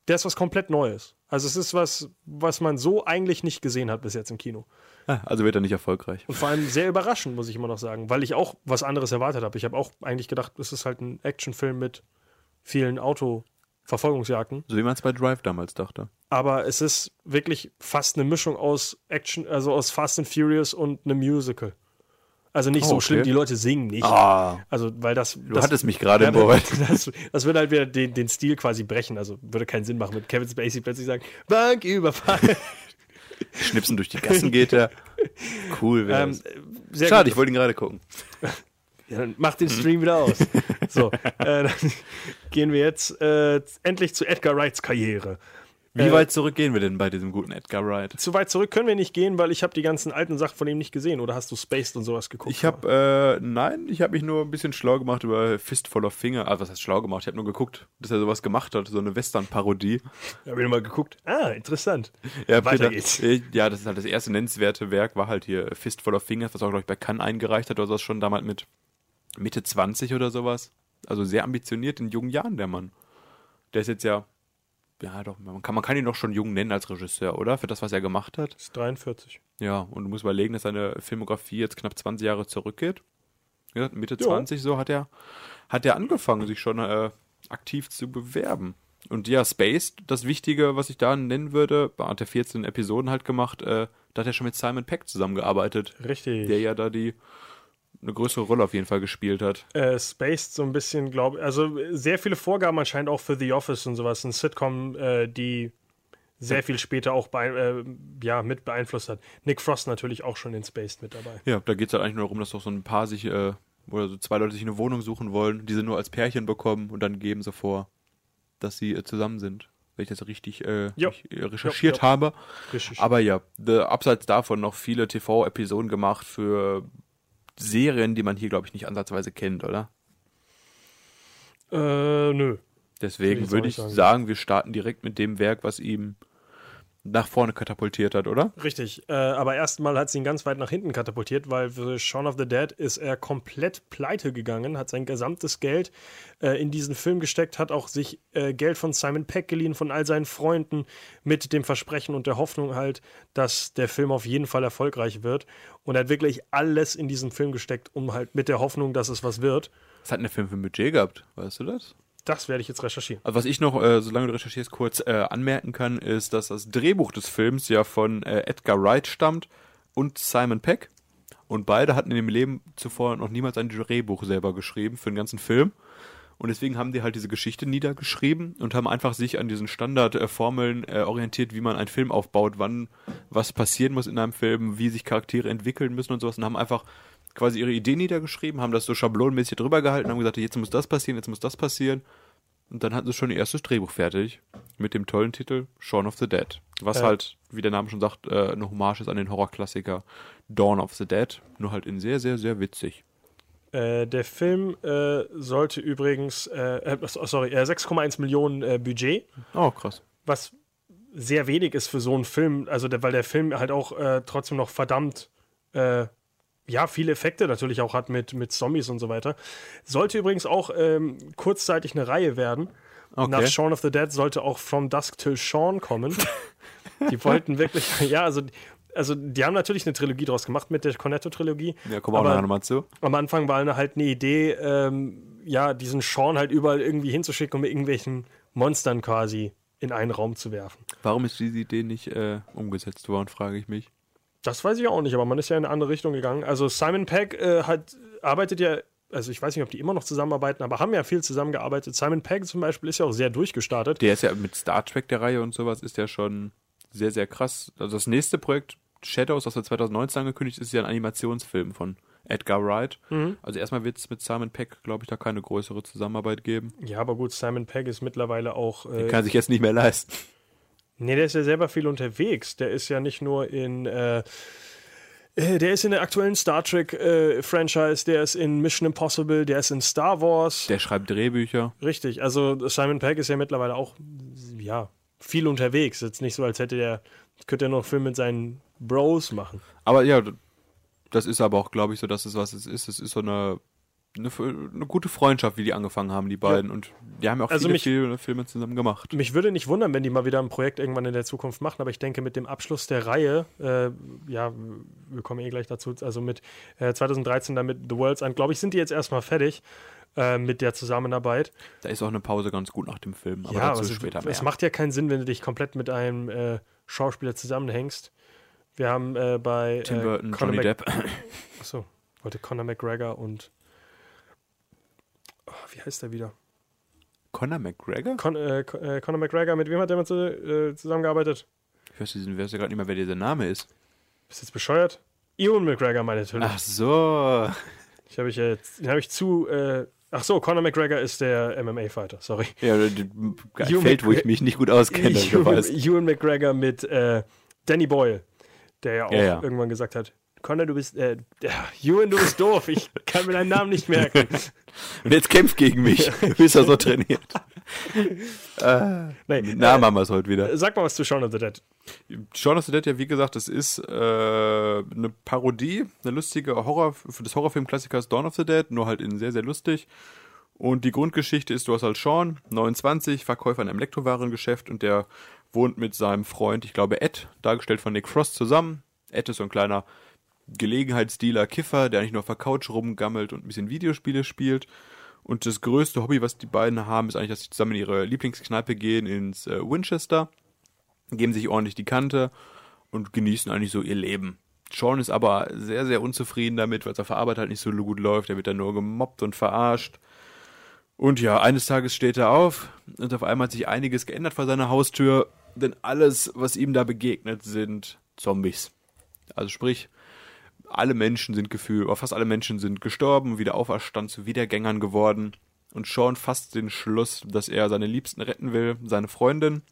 der ist was komplett Neues. Also es ist was, was man so eigentlich nicht gesehen hat bis jetzt im Kino. Ah, Also wird er nicht erfolgreich. Und vor allem sehr überraschend, muss ich immer noch sagen, weil ich auch was anderes erwartet habe. Ich habe auch eigentlich gedacht, es ist halt ein Actionfilm mit vielen Autoverfolgungsjagden. So wie man es bei Drive damals dachte. Aber es ist wirklich fast eine Mischung aus Action, also aus Fast and Furious und einem Musical. Also nicht Oh, so okay. schlimm, die Leute singen nicht. Ah, Also, weil das. du hattest mich gerade im Ohr. das, das würde halt wieder den, den Stil quasi brechen. Also würde keinen Sinn machen, mit Kevin Spacey plötzlich sagen, Banküberfall. Schnipsen durch die Gassen geht er. Cool wäre ähm, Schade, gut. ich wollte ihn gerade gucken. Ja, dann mach den Stream wieder aus. So, äh, dann gehen wir jetzt äh, endlich zu Edgar Wrights Karriere. Wie Äh, weit zurück gehen wir denn bei diesem guten Edgar Wright? Zu weit zurück können wir nicht gehen, weil ich habe die ganzen alten Sachen von ihm nicht gesehen. Oder hast du Spaced und sowas geguckt? Ich habe, äh, nein, ich habe mich nur ein bisschen schlau gemacht über Fistful of Finger. Ah, was heißt schlau gemacht? Ich habe nur geguckt, dass er sowas gemacht hat, so eine Western-Parodie. Habe ich mal geguckt. Ah, interessant. Ja, Weiter Peter, geht's. äh, Ja, das ist halt das erste nennenswerte Werk, war halt hier Fistful of Fingers, was auch, glaube ich, bei Cannes eingereicht hat, oder sowas schon damals mit Mitte 20 oder sowas. Also sehr ambitioniert in jungen Jahren, der Mann. Der ist jetzt ja, ja doch, man kann, man kann ihn doch schon jung nennen als Regisseur, oder? Für das, was er gemacht hat. ist 43. Ja, und du musst überlegen, dass seine Filmografie jetzt knapp 20 Jahre zurückgeht. Ja, Mitte Ja. 20 so hat er, hat er angefangen, sich schon äh, aktiv zu bewerben. Und ja, Spaced, das Wichtige, was ich da nennen würde, hat er 14 Episoden halt gemacht, äh, da hat er schon mit Simon Peck zusammengearbeitet, Richtig. der ja da die eine größere Rolle auf jeden Fall gespielt hat. äh, spaced so ein bisschen, glaube Also sehr viele Vorgaben anscheinend auch für The Office und sowas. Ein Sitcom, äh, die sehr viel später auch bei, äh, ja, mit beeinflusst hat. Nick Frost natürlich auch schon in Spaced mit dabei. Ja, da geht es halt eigentlich nur darum, dass doch so ein Paar sich, äh, oder so zwei Leute sich eine Wohnung suchen wollen, die sie nur als Pärchen bekommen und dann geben sie vor, dass sie äh, zusammen sind. Wenn ich das richtig äh, nicht, äh, recherchiert Jo, jo. habe. Richtig. Aber ja, abseits davon noch viele TV-Episoden gemacht für Serien, die man hier, glaube ich, nicht ansatzweise kennt, oder? äh, nö. Deswegen würde ich nicht sagen, wir starten direkt mit dem Werk, was ihm nach vorne katapultiert hat, oder? Richtig, äh, aber erstmal hat sie ihn ganz weit nach hinten katapultiert, weil für Shaun of the Dead ist er komplett pleite gegangen, hat sein gesamtes Geld äh, in diesen Film gesteckt, hat auch sich äh, Geld von Simon Peck geliehen, von all seinen Freunden, mit dem Versprechen und der Hoffnung halt, dass der Film auf jeden Fall erfolgreich wird. Und er hat wirklich alles in diesen Film gesteckt, um halt mit der Hoffnung, dass es was wird. Was hat denn der Film für ein Budget gehabt? Weißt du das? Das werde ich jetzt recherchieren. Also was ich noch, äh, solange du recherchierst, kurz äh, anmerken kann, ist, dass das Drehbuch des Films ja von äh, Edgar Wright stammt und Simon Peck. Und beide hatten in dem Leben zuvor noch niemals ein Drehbuch selber geschrieben für den ganzen Film. Und deswegen haben die halt diese Geschichte niedergeschrieben und haben einfach sich an diesen Standardformeln äh, orientiert, wie man einen Film aufbaut, wann was passieren muss in einem Film, wie sich Charaktere entwickeln müssen und sowas. Und haben einfach quasi ihre Idee niedergeschrieben, haben das so schablonenmäßig drüber gehalten, haben gesagt, jetzt muss das passieren, jetzt muss das passieren. Und dann hatten sie schon ihr erstes Drehbuch fertig mit dem tollen Titel Shaun of the Dead. Was Ja. halt, wie der Name schon sagt, äh, eine Hommage ist an den Horrorklassiker Dawn of the Dead. Nur halt in sehr, sehr, sehr witzig. Äh, der Film äh, sollte übrigens, äh, äh, sorry, äh, 6,1 Millionen äh, Budget. Oh, krass. was sehr wenig ist für so einen Film, also der, weil der Film halt auch trotzdem noch verdammt äh, ja, viele Effekte natürlich auch hat mit, mit Zombies und so weiter. Sollte übrigens auch ähm, kurzzeitig eine Reihe werden. Okay. Nach Shaun of the Dead sollte auch From Dusk Till Shaun kommen. die wollten wirklich, ja, also, also die haben natürlich eine Trilogie draus gemacht mit der Cornetto-Trilogie. Ja, kommen wir auch nochmal zu. Am Anfang war eine, halt eine Idee, ähm, ja, diesen Shaun halt überall irgendwie hinzuschicken, um mit irgendwelchen Monstern quasi in einen Raum zu werfen. Warum ist diese Idee nicht äh, umgesetzt worden, frage ich mich. Das weiß ich auch nicht, aber man ist ja in eine andere Richtung gegangen. Also Simon Pegg äh, hat, arbeitet ja, also ich weiß nicht, ob die immer noch zusammenarbeiten, aber haben ja viel zusammengearbeitet. Simon Pegg zum Beispiel ist ja auch sehr durchgestartet. Der ist ja mit Star Trek der Reihe und sowas, ist ja schon sehr, sehr krass. Also das nächste Projekt, Shadows, das er 2019 angekündigt ist, ist ja ein Animationsfilm von Edgar Wright. Also erstmal wird es mit Simon Peck, glaube ich, da keine größere Zusammenarbeit geben. Ja, aber gut, Simon Pegg ist mittlerweile auch. Äh, Kann sich jetzt nicht mehr leisten. Nee, der ist ja selber viel unterwegs. Der ist ja nicht nur in. Äh, äh, der ist in der aktuellen Star Trek-Franchise, der ist in Mission Impossible, der ist in Star Wars. Der schreibt Drehbücher. Richtig, also Simon Pegg ist ja mittlerweile auch, ja, viel unterwegs. Jetzt nicht so, als hätte der, könnte er noch Film mit seinen Bros machen. Aber ja, das ist aber auch, glaube ich, so, dass es was es ist. Es ist so eine, eine, eine gute Freundschaft, wie die angefangen haben, die beiden. Und die haben ja auch Also viele, mich- viele Filme zusammen gemacht. Mich würde nicht wundern, wenn die mal wieder ein Projekt irgendwann in der Zukunft machen, aber ich denke, mit dem Abschluss der Reihe, äh, ja, wir kommen eh gleich dazu, also mit äh, 2013 dann mit The World's End, glaube ich, sind die jetzt erstmal fertig äh, mit der Zusammenarbeit. Da ist auch eine Pause ganz gut nach dem Film. Aber ja, dazu also, später mehr. es macht ja keinen Sinn, wenn du dich komplett mit einem äh, Schauspieler zusammenhängst. Wir haben äh, bei Tim Burton, Conor Johnny Mac- Depp. Achso, wollte Conor McGregor und wie heißt der wieder? Conor McGregor? Con, äh, Con- äh, Conor McGregor, mit wem hat der mal zu, äh, zusammengearbeitet? Ich weiß, ich weiß ja gerade nicht mehr, wer dieser Name ist. Bist du jetzt bescheuert? Ewan McGregor, meine natürlich. Ach so. Ich habe ich jetzt, den habe ich zu. Äh, ach so, Conor McGregor ist der MMA-Fighter. Sorry. Ja, ein Feld, wo ich mich nicht gut auskenne, Ewan. Ewan McGregor mit äh, Danny Boyle, der ja auch Ja, ja. irgendwann gesagt hat: Conor, du bist. Äh, Ewan, du bist doof. Ich kann mir deinen Namen nicht merken. Und jetzt kämpft gegen mich. Du bist ja so trainiert. Nee, Na, machen wir es heute wieder. äh, sag mal was zu Shaun of the Dead. Shaun of the Dead, ja, wie gesagt, das ist äh, eine Parodie, eine lustige Horror, für des Horrorfilm-Klassikers Dawn of the Dead, nur halt in sehr, sehr lustig. Und die Grundgeschichte ist, du hast halt Sean, 29, Verkäufer in einem Elektrowarengeschäft und der wohnt mit seinem Freund, ich glaube Ed, dargestellt von Nick Frost, zusammen. Ed ist so ein kleiner Gelegenheitsdealer, Kiffer, der eigentlich nur auf der Couch rumgammelt und ein bisschen Videospiele spielt. Und das größte Hobby, was die beiden haben, ist eigentlich, dass sie zusammen in ihre Lieblingskneipe gehen, ins äh, Winchester geben sich ordentlich die Kante und genießen eigentlich so ihr Leben. Sean ist aber sehr, sehr unzufrieden damit, weil es auf der Arbeit halt nicht so gut läuft. Er wird dann nur gemobbt und verarscht. Und ja, eines Tages steht er auf und auf einmal hat sich einiges geändert vor seiner Haustür, denn alles, was ihm da begegnet, sind Zombies. Also sprich, alle Menschen sind gefühlt, oder fast alle Menschen sind gestorben, wieder auferstanden zu Wiedergängern geworden. Und Sean fasst den Schluss, dass er seine Liebsten retten will, seine Freundin.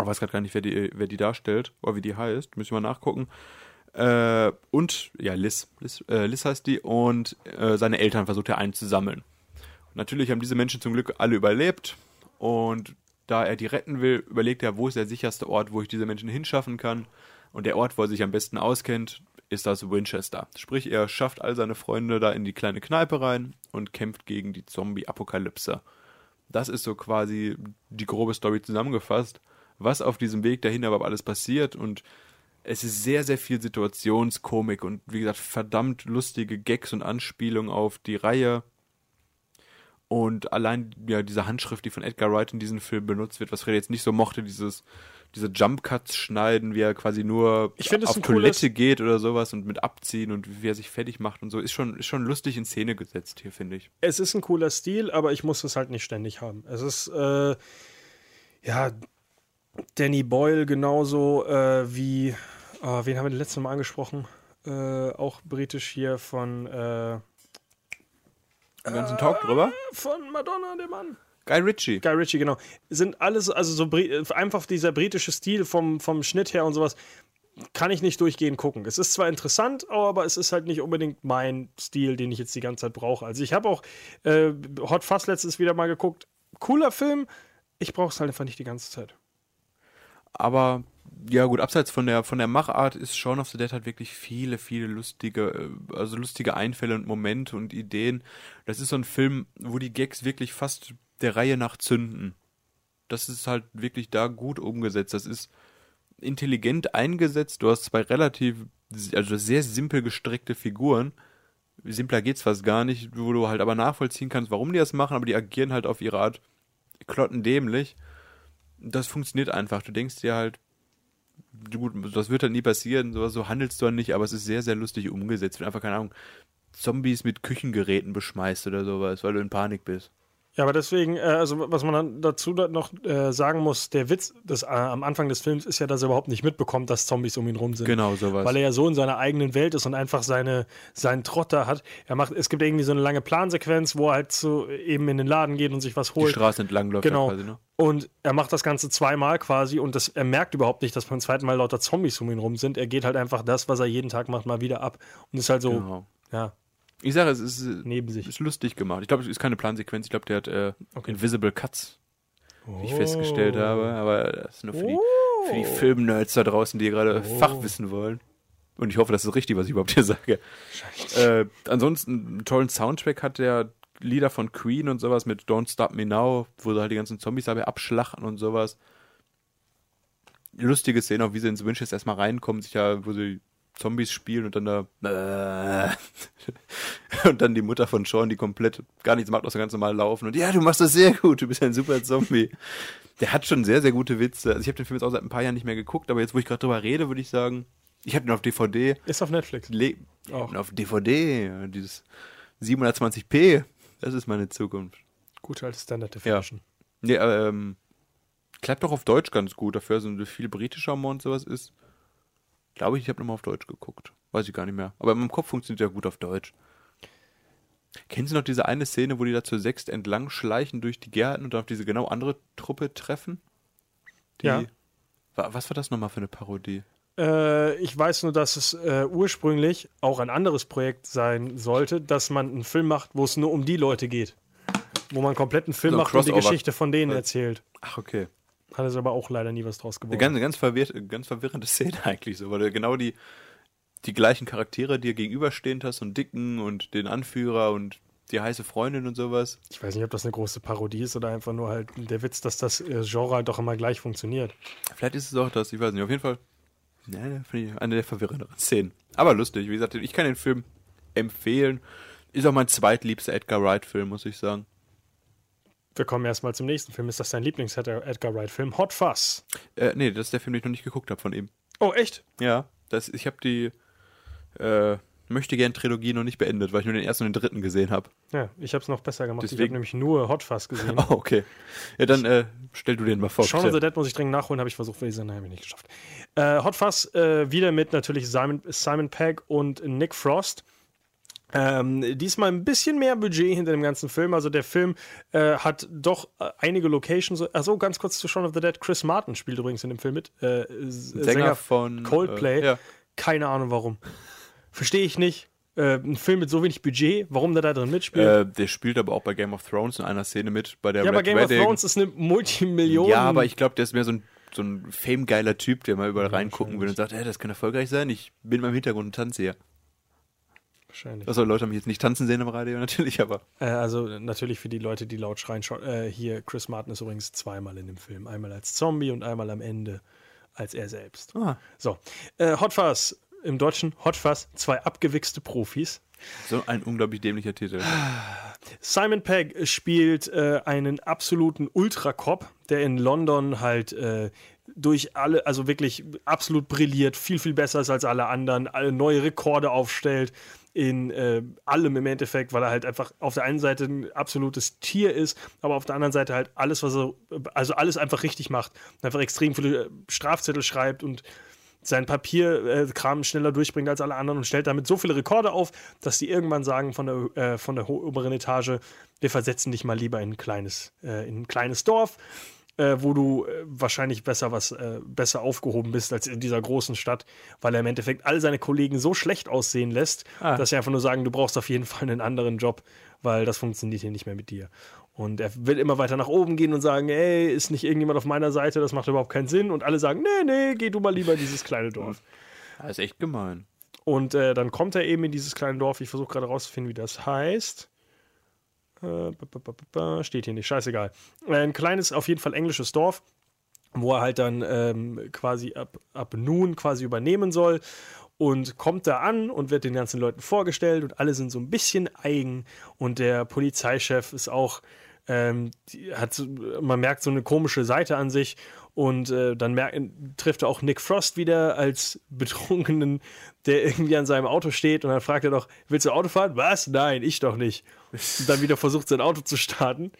Ich weiß gerade gar nicht, wer die, wer die darstellt oder wie die heißt. Müssen wir mal nachgucken. Äh, und, ja, Liz. Liz, äh, Liz heißt die. Und äh, seine Eltern versucht er einzusammeln. Natürlich haben diese Menschen zum Glück alle überlebt. Und da er die retten will, überlegt er, wo ist der sicherste Ort, wo ich diese Menschen hinschaffen kann. Und der Ort, wo er sich am besten auskennt, ist das Winchester. Sprich, er schafft all seine Freunde da in die kleine Kneipe rein und kämpft gegen die Zombie-Apokalypse. Das ist so quasi die grobe Story zusammengefasst, was auf diesem Weg dahin aber alles passiert und es ist sehr, sehr viel Situationskomik und wie gesagt, verdammt lustige Gags und Anspielungen auf die Reihe. Und allein ja, diese Handschrift, die von Edgar Wright in diesem Film benutzt wird, was Fred jetzt nicht so mochte, dieses diese Jump Cuts schneiden, wie er quasi nur Ich finde es auf Toilette cooles- geht oder sowas und mit abziehen und wie er sich fertig macht und so, ist schon, ist schon lustig in Szene gesetzt hier, finde ich. Es ist ein cooler Stil, aber ich muss es halt nicht ständig haben. Es ist, äh, ja, Danny Boyle genauso äh, wie, ah, wen haben wir das letzte Mal angesprochen? Äh, auch britisch hier von, äh, Den ganzen Talk drüber. von Madonna, der Mann. Guy Ritchie. Guy Ritchie, genau. Sind alles, also so einfach dieser britische Stil vom, vom Schnitt her und sowas, kann ich nicht durchgehend gucken. Es ist zwar interessant, aber es ist halt nicht unbedingt mein Stil, den ich jetzt die ganze Zeit brauche. Also ich habe auch äh, Hot Fuzz letztes wieder mal geguckt. Cooler Film, ich brauche es halt einfach nicht die ganze Zeit. Aber ja gut, abseits von der von der Machart ist Shaun of the Dead halt wirklich viele, viele lustige, äh, also lustige Einfälle und Momente und Ideen. Das ist so ein Film, wo die Gags wirklich fast der Reihe nach zünden. Das ist halt wirklich da gut umgesetzt. Das ist intelligent eingesetzt. Du hast zwei relativ, also sehr simpel gestrickte Figuren. Simpler geht's fast gar nicht, wo du halt aber nachvollziehen kannst, warum die das machen, aber die agieren halt auf ihre Art klottendämlich. Das funktioniert einfach. Du denkst dir halt, gut, das wird halt nie passieren, so, so handelst du dann nicht, aber es ist sehr, sehr lustig umgesetzt. Wenn einfach, keine Ahnung, Zombies mit Küchengeräten beschmeißt oder sowas, weil du in Panik bist. Ja, aber deswegen, äh, also was man dann dazu da noch äh, sagen muss, der Witz des, äh, am Anfang des Films ist ja, dass er überhaupt nicht mitbekommt, dass Zombies um ihn rum sind. Genau, sowas. Weil er ja so in seiner eigenen Welt ist und einfach seine, seinen Trotter hat. Er macht, es gibt irgendwie so eine lange Plansequenz, wo er halt so eben in den Laden geht und sich was die holt. Straße entlang läuft Genau. quasi, ne? Und er macht das Ganze zweimal quasi und das, er merkt überhaupt nicht, dass beim zweiten Mal lauter Zombies um ihn rum sind. Er geht halt einfach das, was er jeden Tag macht, mal wieder ab. Und ist halt so, Genau. ja, Ich sage, es ist, neben sich. ist lustig gemacht. Ich glaube, es ist keine Plansequenz. Ich glaube, der hat äh, Okay. Invisible Cuts, wie ich Oh. festgestellt habe. Aber das ist nur für die, für die Filmnerds da draußen, die gerade Oh. Fachwissen wollen. Und ich hoffe, das ist richtig, was ich überhaupt hier sage. Äh, ansonsten einen tollen Soundtrack hat der Lieder von Queen und sowas mit Don't Stop Me Now, wo sie halt die ganzen Zombies dabei abschlachten und sowas. Lustige Szene, auch wie sie ins Winchester erstmal reinkommen, sich ja, wo sie Zombies spielen und dann da und dann die Mutter von Sean, die komplett gar nichts macht, außer ganz normal laufen und ja, du machst das sehr gut, du bist ein super Zombie. Der hat schon sehr, sehr gute Witze. Also ich habe den Film jetzt auch seit ein paar Jahren nicht mehr geguckt, aber jetzt, wo ich gerade drüber rede, würde ich sagen, ich habe den auf DVD. Ist auf Netflix. Le Auch. auf DVD, ja, dieses 720p, das ist meine Zukunft. Gute alte Standard Definition. Nee, ähm, klappt doch auf Deutsch ganz gut, dafür so viel britischer Humor und sowas ist. Glaube ich, ich habe nochmal auf Deutsch geguckt. Weiß ich gar nicht mehr. Aber in meinem Kopf funktioniert ja gut auf Deutsch. Kennen Sie noch diese eine Szene, wo die da zur Sechst entlang schleichen durch die Gärten und dann auf diese genau andere Truppe treffen? Die, Ja. Wa- Was war das nochmal für eine Parodie? Äh, ich weiß nur, dass es äh, ursprünglich auch ein anderes Projekt sein sollte, dass man einen Film macht, wo es nur um die Leute geht. Wo man einen kompletten Film So ein macht und die. Geschichte von denen Äh, erzählt. Ach, okay. Hat es aber auch leider nie was draus geworden. Eine ganz, ganz, ganz verwirrende Szene eigentlich so, weil du genau die, die gleichen Charaktere dir gegenüberstehend hast und Dicken und den Anführer und die heiße Freundin und sowas. Ich weiß nicht, ob das eine große Parodie ist oder einfach nur halt der Witz, dass das äh, Genre halt doch immer gleich funktioniert. Vielleicht ist es auch das, ich weiß nicht. Auf jeden Fall ich eine der verwirrenderen Szenen. Aber lustig. Wie gesagt, ich kann den Film empfehlen. Ist auch mein zweitliebster Edgar Wright-Film, muss ich sagen. Wir kommen erstmal zum nächsten Film. Ist das dein Lieblings-Edgar Wright-Film? Hot Fuzz. Äh, nee, das ist der Film, den ich noch nicht geguckt habe von ihm. Oh, echt? Ja, das, ich habe die äh, möchte gern Trilogie noch nicht beendet, weil ich nur den ersten und den dritten gesehen habe. Ja, ich habe es noch besser gemacht. Ich habe Deswegen- nämlich nur Hot Fuzz gesehen. Oh, okay. Ja, dann äh, stell du den mal vor. Shaun of the. Dead muss ich dringend nachholen, habe ich versucht, ich sagen, habe ich nicht geschafft. Äh, Hot Fuzz äh, wieder mit natürlich Simon, Simon Pegg und Nick Frost. Ähm, diesmal ein bisschen mehr Budget hinter dem ganzen Film. Also der Film äh, hat doch äh, einige Locations. Achso, ganz kurz zu Shaun of the Dead. Chris Martin spielt übrigens in dem Film mit. Äh, S- Sänger von Coldplay. Äh, ja. Keine Ahnung warum. Verstehe ich nicht. Äh, ein Film mit so wenig Budget, warum der da drin mitspielt. Äh, der spielt aber auch bei Game of Thrones in einer Szene mit, bei der ja, Red aber Game Wedding. of Thrones ist eine Multimillion. Ja, aber ich glaube, der ist mehr so ein, so ein famegeiler Typ, der mal überall reingucken will und sagt, hey, das kann erfolgreich sein, ich bin mal im Hintergrund und tanze hier. Wahrscheinlich. Also Leute haben mich jetzt nicht tanzen sehen im Radio natürlich, aber Äh, also natürlich für die Leute, die laut schreien, äh, hier Chris Martin ist übrigens zweimal in dem Film. Einmal als Zombie und einmal am Ende als er selbst. Ah. So, äh, Hot Fuzz, im Deutschen Hot Fuzz, zwei abgewichste Profis. so ein unglaublich dämlicher Titel. Simon Pegg spielt äh, einen absoluten Ultra-Cop, der in London halt äh, durch alle, also wirklich absolut brilliert, viel, viel besser ist als alle anderen, alle neue Rekorde aufstellt in äh, allem im Endeffekt, weil er halt einfach auf der einen Seite ein absolutes Tier ist, aber auf der anderen Seite halt alles, was er, also alles einfach richtig macht. Einfach extrem viele äh, Strafzettel schreibt und sein Papierkram schneller durchbringt als alle anderen und stellt damit so viele Rekorde auf, dass die irgendwann sagen von der, äh, von der oberen Etage, wir versetzen dich mal lieber in ein kleines, äh, in ein kleines Dorf, äh, wo du äh, wahrscheinlich besser was äh, besser aufgehoben bist als in dieser großen Stadt, weil er im Endeffekt all seine Kollegen so schlecht aussehen lässt, Ah. dass sie einfach nur sagen, du brauchst auf jeden Fall einen anderen Job, weil das funktioniert hier nicht mehr mit dir. Und er will immer weiter nach oben gehen und sagen, ey, ist nicht irgendjemand auf meiner Seite, das macht überhaupt keinen Sinn. Und alle sagen, nee, nee, geh du mal lieber in dieses kleine Dorf. Das ist echt gemein. Und äh, dann kommt er eben in dieses kleine Dorf. Ich versuche gerade rauszufinden, wie das heißt. Steht hier nicht, scheißegal. Äh, ein kleines, auf jeden Fall englisches Dorf, wo er halt dann ähm, quasi ab, ab nun quasi übernehmen soll. Und kommt da an und wird den ganzen Leuten vorgestellt und alle sind so ein bisschen eigen. Und der Polizeichef ist auch, ähm, hat, man merkt so eine komische Seite an sich. Und äh, dann merkt, trifft er auch Nick Frost wieder als Betrunkenen, der irgendwie an seinem Auto steht. Und dann fragt er doch, willst du Auto fahren? Was? Nein, ich doch nicht. Und dann wieder versucht, sein Auto zu starten.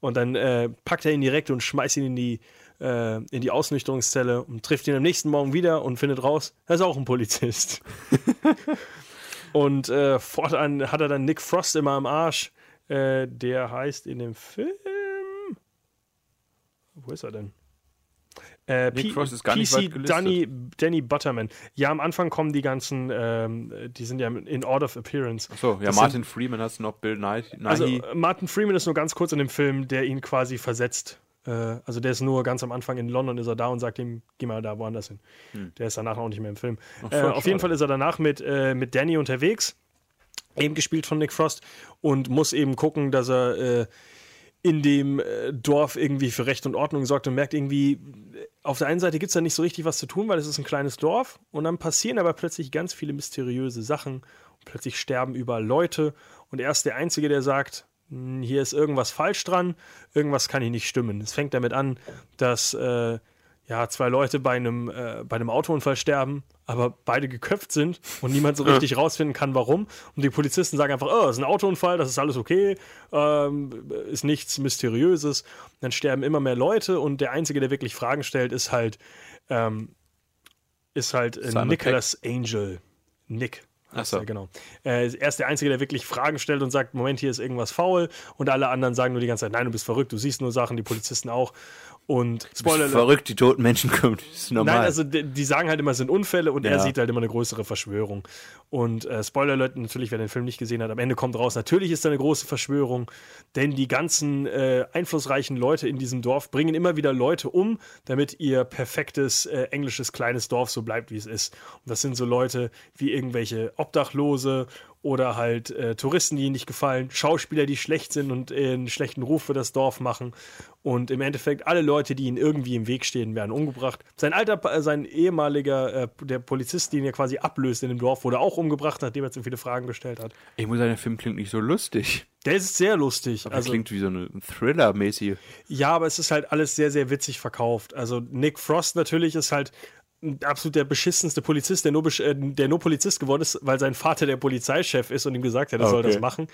Und dann äh, packt er ihn direkt und schmeißt ihn in die, äh, in die Ausnüchterungszelle und trifft ihn am nächsten Morgen wieder und findet raus, er ist auch ein Polizist. und äh, fortan hat er dann Nick Frost immer am Arsch. Äh, der heißt in dem Film. Wo ist er denn? Äh, Nick P- Frost ist gar nicht PC weit gelistet. Danny, Danny Butterman. Ja, am Anfang kommen die ganzen, ähm, die sind ja in Order of Appearance. Achso, ja, Das Martin Freeman hast du noch, Bill Nighy. Also Martin Freeman ist nur ganz kurz in dem Film, der ihn quasi versetzt. Äh, also der ist nur ganz am Anfang in London ist er da und sagt ihm, geh mal da woanders hin. Der ist danach auch nicht mehr im Film. Hm. Ach äh, auf jeden Fall ist er danach mit, äh, mit Danny unterwegs, eben gespielt von Nick Frost und muss eben gucken, dass er äh, in dem äh, Dorf irgendwie für Recht und Ordnung sorgt und merkt irgendwie, äh, auf der einen Seite gibt es da nicht so richtig was zu tun, weil es ist ein kleines Dorf und dann passieren aber plötzlich ganz viele mysteriöse Sachen. Plötzlich sterben überall Leute und er ist der Einzige, der sagt, "Hm, hier ist irgendwas falsch dran, irgendwas kann hier nicht stimmen. Es fängt damit an, dass äh, ja, zwei Leute bei einem, äh, bei einem Autounfall sterben, aber beide geköpft sind und niemand so richtig rausfinden kann, warum. Und die Polizisten sagen einfach, oh, es ist ein Autounfall, das ist alles okay, ähm, ist nichts Mysteriöses. Dann sterben immer mehr Leute und der Einzige, der wirklich Fragen stellt, ist halt, ähm, ist halt äh, Nicholas Angel. Nick. Ach heißt so. er, genau. Äh, er ist der Einzige, der wirklich Fragen stellt und sagt, Moment, hier ist irgendwas faul. Und alle anderen sagen nur die ganze Zeit, nein, du bist verrückt, du siehst nur Sachen, die Polizisten auch. Und Spoiler, Verrückt, die toten Menschen kommen. Ist normal. Nein, also die, die sagen halt immer, es sind Unfälle und er Ja. sieht halt immer eine größere Verschwörung. Und äh, Spoiler Alert, natürlich, wer den Film nicht gesehen hat, am Ende kommt raus, natürlich ist da eine große Verschwörung, denn die ganzen äh, einflussreichen Leute in diesem Dorf bringen immer wieder Leute um, damit ihr perfektes äh, englisches kleines Dorf so bleibt, wie es ist. Und das sind so Leute wie irgendwelche Obdachlose oder halt äh, Touristen, die ihnen nicht gefallen, Schauspieler, die schlecht sind und äh, einen schlechten Ruf für das Dorf machen. Und im Endeffekt alle Leute, die ihnen irgendwie im Weg stehen, werden umgebracht. Sein alter, äh, sein ehemaliger, äh, der Polizist, den er quasi ablöst in dem Dorf, wurde auch umgebracht, nachdem er zu viele Fragen gestellt hat. ich muss sagen, der Film klingt nicht so lustig. Der ist sehr lustig. Der Also, klingt wie so eine Thriller-mäßige. ja, aber es ist halt alles sehr, sehr witzig verkauft. Also Nick Frost natürlich ist halt absolut der beschissenste Polizist, der nur, äh, der nur Polizist geworden ist, weil sein Vater der Polizeichef ist und ihm gesagt hat, er soll Okay. das machen.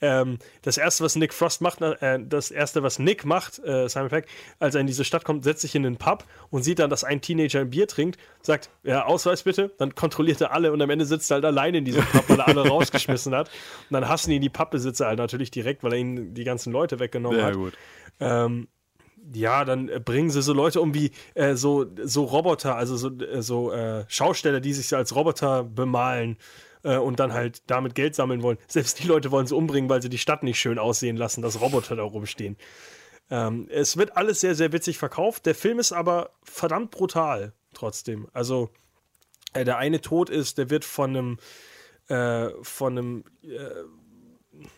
Ähm, das erste, was Nick Frost macht, äh, das erste, was Nick macht, äh, Simon Peck, als er in diese Stadt kommt, setzt sich in den Pub und sieht dann, dass ein Teenager ein Bier trinkt, sagt, ja, Ausweis bitte, dann kontrolliert er alle und am Ende sitzt er halt alleine in diesem Pub, weil er alle rausgeschmissen hat. Und dann hassen ihn die Pubbesitzer halt natürlich direkt, weil er ihnen die ganzen Leute weggenommen Sehr hat. gut. Ähm, ja, dann äh, bringen sie so Leute um wie äh, so, so Roboter, also so, äh, so äh, Schausteller, die sich als Roboter bemalen äh, und dann halt damit Geld sammeln wollen. Selbst die Leute wollen sie umbringen, weil sie die Stadt nicht schön aussehen lassen, dass Roboter da rumstehen. Ähm, es wird alles sehr, sehr witzig verkauft. Der Film ist aber verdammt brutal trotzdem. Also äh, der eine Tod ist, der wird von einem von einem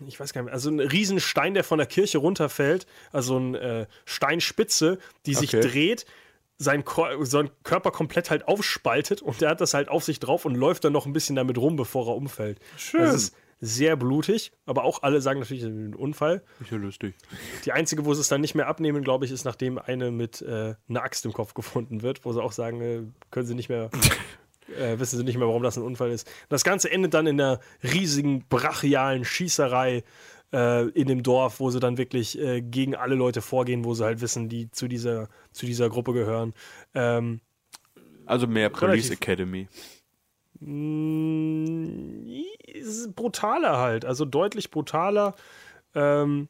ich weiß gar nicht mehr, also ein Riesenstein, der von der Kirche runterfällt, also eine äh, Steinspitze, die sich Okay. dreht, sein, Kor sein Körper komplett halt aufspaltet und der hat das halt auf sich drauf und läuft dann noch ein bisschen damit rum, bevor er umfällt. Schön. Das ist sehr blutig, aber auch alle sagen natürlich es ist ein Unfall. Ist ja lustig. Die einzige, wo sie es dann nicht mehr abnehmen, glaube ich, ist, nachdem eine mit äh, einer Axt im Kopf gefunden wird, wo sie auch sagen, äh, können sie nicht mehr, äh, wissen sie nicht mehr, warum das ein Unfall ist. Das Ganze endet dann in einer riesigen, brachialen Schießerei äh, in dem Dorf, wo sie dann wirklich äh, gegen alle Leute vorgehen, wo sie halt wissen, die zu dieser, zu dieser Gruppe gehören. Ähm, Also mehr Police. Academy. mh, ist brutaler halt, also deutlich brutaler. Ähm,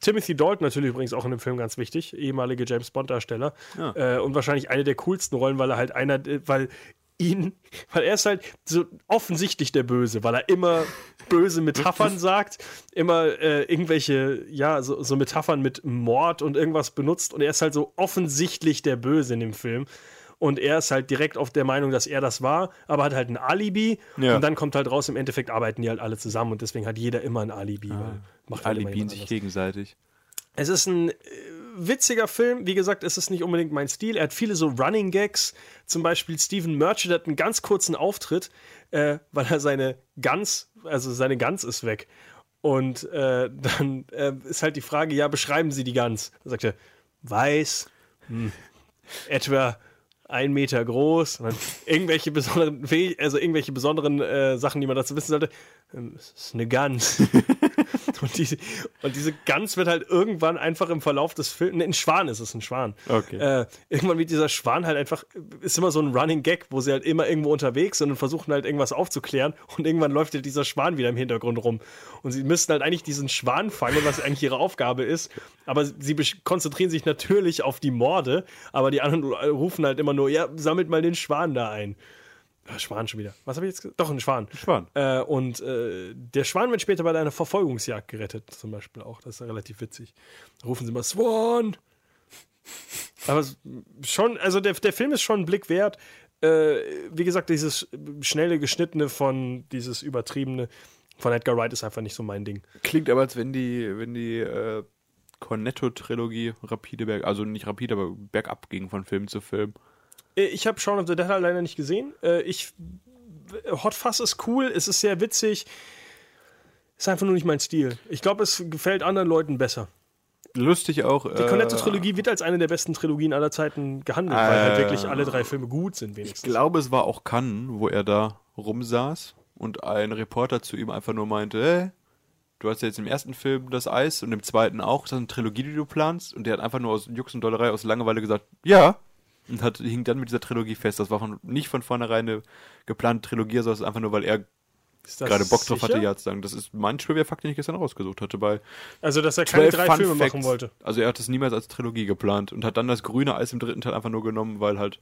Timothy Dalton natürlich übrigens auch in dem Film ganz wichtig, ehemalige James Bond-Darsteller. Ja. Äh, und wahrscheinlich eine der coolsten Rollen, weil er halt einer, äh, weil ihn, weil er ist halt so offensichtlich der Böse, weil er immer böse Metaphern sagt, immer äh, irgendwelche, ja, so, so Metaphern mit Mord und irgendwas benutzt und er ist halt so offensichtlich der Böse in dem Film. Und er ist halt direkt auf der Meinung, dass er das war, aber hat halt ein Alibi. Ja. Und dann kommt halt raus, im Endeffekt arbeiten die halt alle zusammen und deswegen hat jeder immer ein Alibi. weil macht halt Alibien jemand sich gegenseitig. Es ist ein äh, witziger Film. Wie gesagt, es ist nicht unbedingt mein Stil. Er hat viele so Running Gags. Zum Beispiel Stephen Merchant hat einen ganz kurzen Auftritt, äh, weil er seine Gans, also seine Gans ist weg. Und äh, dann äh, ist halt die Frage, ja, beschreiben Sie die Gans. Da sagt er, weiß, hm, etwa ein Meter groß, irgendwelche besonderen, also irgendwelche besonderen äh, Sachen, die man dazu wissen sollte. Ähm, ist eine Gans. und, diese, und diese Gans wird halt irgendwann einfach im Verlauf des Films, ne, ein Schwan ist es, ein Schwan. Okay. Äh, irgendwann wird dieser Schwan halt einfach, ist immer so ein Running Gag, wo sie halt immer irgendwo unterwegs sind und versuchen halt irgendwas aufzuklären und irgendwann läuft halt dieser Schwan wieder im Hintergrund rum. Und sie müssten halt eigentlich diesen Schwan fangen, was eigentlich ihre Aufgabe ist, aber sie konzentrieren sich natürlich auf die Morde, aber die anderen rufen halt immer nur, ja, sammelt mal den Schwan da ein. Ah, Schwan schon wieder. Was habe ich jetzt gesagt? Doch, ein Schwan. Schwan. Äh, und äh, der Schwan wird später bei einer Verfolgungsjagd gerettet, zum Beispiel auch. Das ist relativ witzig. Da rufen sie mal Swan. Aber schon, also der, der Film ist schon einen Blick wert. Äh, wie gesagt, dieses schnelle Geschnittene von dieses übertriebene von Edgar Wright ist einfach nicht so mein Ding. Klingt aber, als wenn die, wenn die äh, Cornetto-Trilogie rapide berg, also nicht rapide, aber bergab ging von Film zu Film. Äh, Ich habe Shaun of the Dead halt leider nicht gesehen. Äh, Ich Hot Fuzz ist cool, es ist sehr witzig. Ist einfach nur nicht mein Stil. Ich glaube, es gefällt anderen Leuten besser. Lustig auch. Die Cornetto-Trilogie wird als eine der besten Trilogien aller Zeiten gehandelt, weil halt wirklich alle drei Filme gut sind, Ich wenigstens. glaube, es war auch Cannes, wo er da rumsaß und ein Reporter zu ihm einfach nur meinte, hey, du hast ja jetzt im ersten Film das Eis und im zweiten auch, ist das eine Trilogie, die du planst? Und der hat einfach nur aus Jux und Dollerei, aus Langeweile gesagt, ja. Und hat, hing dann mit dieser Trilogie fest. Das war von, nicht von vornherein eine geplante Trilogie, sondern einfach nur, weil er das gerade Bock drauf sicher? hatte, ja zu sagen. Das ist mein Trivia-Fakt, den ich gestern rausgesucht hatte bei Also, dass er keine 12 drei Fun Filme Facts. machen wollte. Also er hat es niemals als Trilogie geplant und hat dann das grüne Eis im dritten Teil einfach nur genommen, weil halt,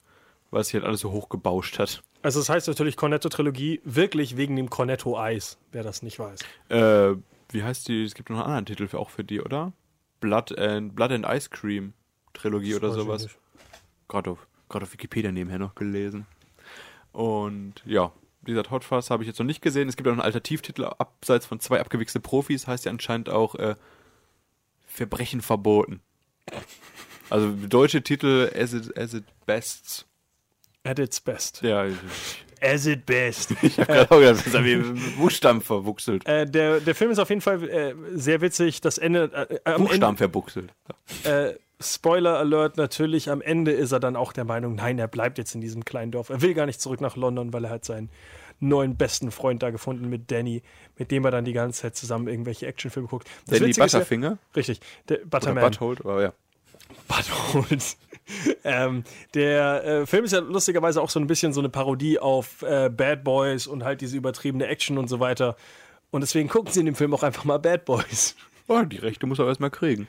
weil es sich halt alles so hoch gebauscht hat. Also, das heißt natürlich Cornetto-Trilogie wirklich wegen dem Cornetto-Eis, wer das nicht weiß. Äh, wie heißt die? Es gibt noch einen anderen Titel für, auch für die, oder? Blood and, Blood and Ice Cream Trilogie oder weiß ich sowas. nicht. Gerade auf, gerade auf Wikipedia nebenher noch gelesen. Und ja, dieser Hot Fuzz habe ich jetzt noch nicht gesehen. Es gibt auch einen Alternativtitel abseits von zwei abgewichste Profis, heißt ja anscheinend auch äh, Verbrechen verboten. Also deutsche Titel As It, as it Bests. At its best. Ja, ich As it best. habe gerade auch gedacht, das habe ich Buchstaben verwuchselt. äh, der, der Film ist auf jeden Fall äh, sehr witzig. Das Ende. Äh, am Buchstaben verbuchselt. Ende, äh, Spoiler Alert, natürlich, am Ende ist er dann auch der Meinung, nein, er bleibt jetzt in diesem kleinen Dorf. Er will gar nicht zurück nach London, weil er hat seinen neuen besten Freund da gefunden mit Danny, mit dem er dann die ganze Zeit zusammen irgendwelche Actionfilme guckt. Das Danny Witzige ist ja- Butterfinger Richtig, der oder Butterman. Butthole, aber ja. Butthole. ähm, der äh, Film ist ja lustigerweise auch so ein bisschen so eine Parodie auf äh, Bad Boys und halt diese übertriebene Action und so weiter. Und deswegen gucken sie in dem Film auch einfach mal Bad Boys. Oh, die Rechte muss er erstmal kriegen.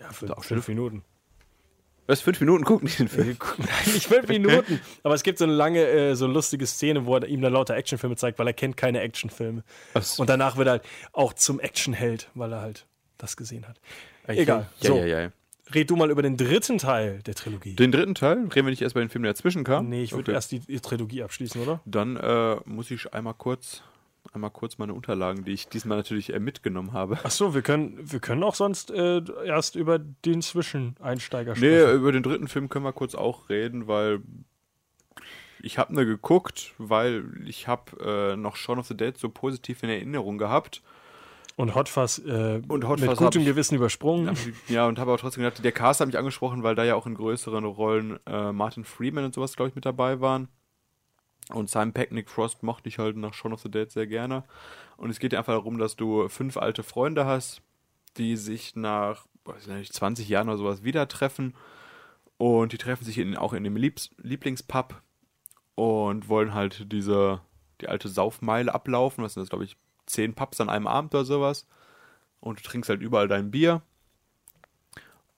Ja, für auch fünf Minuten. Was, fünf Minuten gucken die den Film? Nein, nicht fünf Minuten. Aber es gibt so eine lange, äh, so lustige Szene, wo er ihm dann lauter Actionfilme zeigt, weil er kennt keine Actionfilme. So. Und danach wird er halt auch zum Actionheld, weil er halt das gesehen hat. Egal. Ja, so, ja, ja. red du mal über den dritten Teil der Trilogie. Den dritten Teil, reden wir nicht erst bei den Filmen, der dazwischen kam? nee, ich würde Okay. erst die, die Trilogie abschließen, oder? Dann äh, muss ich einmal kurz, einmal kurz meine Unterlagen, die ich diesmal natürlich äh, mitgenommen habe. Ach so, wir können, wir können auch sonst äh, erst über den Zwischeneinsteiger Nee, sprechen. über den dritten Film können wir kurz auch reden, weil ich habe ne geguckt, weil ich habe äh, noch Shaun of the Dead so positiv in Erinnerung gehabt. Und Hotfass, äh, Und Hot mit Fuzz gutem ich- Gewissen übersprungen. Ja, und habe aber trotzdem gedacht, der Cast hat mich angesprochen, weil da ja auch in größeren Rollen äh, Martin Freeman und sowas, glaube ich, mit dabei waren. Und Simon Peck, Nick Frost mochte ich halt nach Shaun of the Dead sehr gerne. Und es geht einfach darum, dass du fünf alte Freunde hast, die sich nach weiß ich nicht, 20 Jahren oder sowas wieder treffen. Und die treffen sich in, auch in dem Liebs Lieblingspub und wollen halt diese, die alte Saufmeile ablaufen. Was sind das, glaube ich, zehn Pubs an einem Abend oder sowas. Und du trinkst halt überall dein Bier.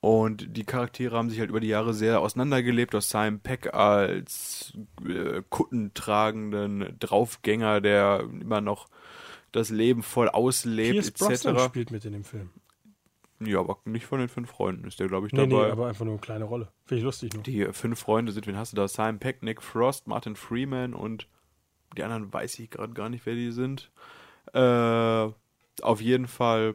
Und die Charaktere haben sich halt über die Jahre sehr auseinandergelebt. Aus Simon Peck als äh, kuttentragenden Draufgänger, der immer noch das Leben voll auslebt, Pierce Brosnan etc. spielt mit in dem Film. Ja, aber nicht von den fünf Freunden ist der, glaube ich, Nee, nee, dabei. aber einfach nur eine kleine Rolle. Finde ich lustig nur. die fünf Freunde sind, wen hast du da? Simon Peck, Nick Frost, Martin Freeman und die anderen weiß ich gerade gar nicht, wer die sind. Äh, auf jeden Fall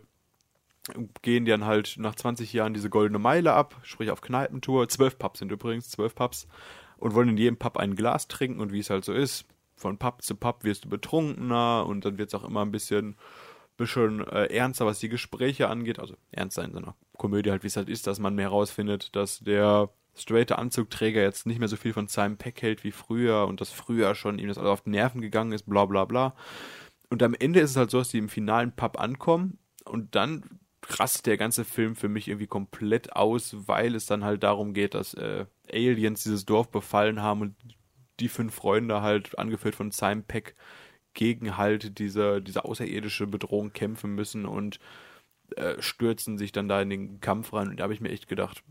gehen dann halt nach 20 Jahren diese goldene Meile ab, sprich auf Kneipentour. Zwölf Pubs sind übrigens, zwölf Pubs. Und wollen in jedem Pub ein Glas trinken und wie es halt so ist, von Pub zu Pub wirst du betrunkener und dann wird es auch immer ein bisschen, bisschen äh, ernster, was die Gespräche angeht. Also ernster in so einer Komödie halt, wie es halt ist, dass man mehr herausfindet, dass der straighte Anzugträger jetzt nicht mehr so viel von Simon Peck hält wie früher und dass früher schon ihm das alles auf die Nerven gegangen ist, bla bla bla. Und am Ende ist es halt so, dass die im finalen Pub ankommen und dann rastet der ganze Film für mich irgendwie komplett aus, weil es dann halt darum geht, dass äh, Aliens dieses Dorf befallen haben und die fünf Freunde halt, angeführt von Simon Peck, gegen halt diese, diese außerirdische Bedrohung kämpfen müssen und äh, stürzen sich dann da in den Kampf rein. Und da habe ich mir echt gedacht,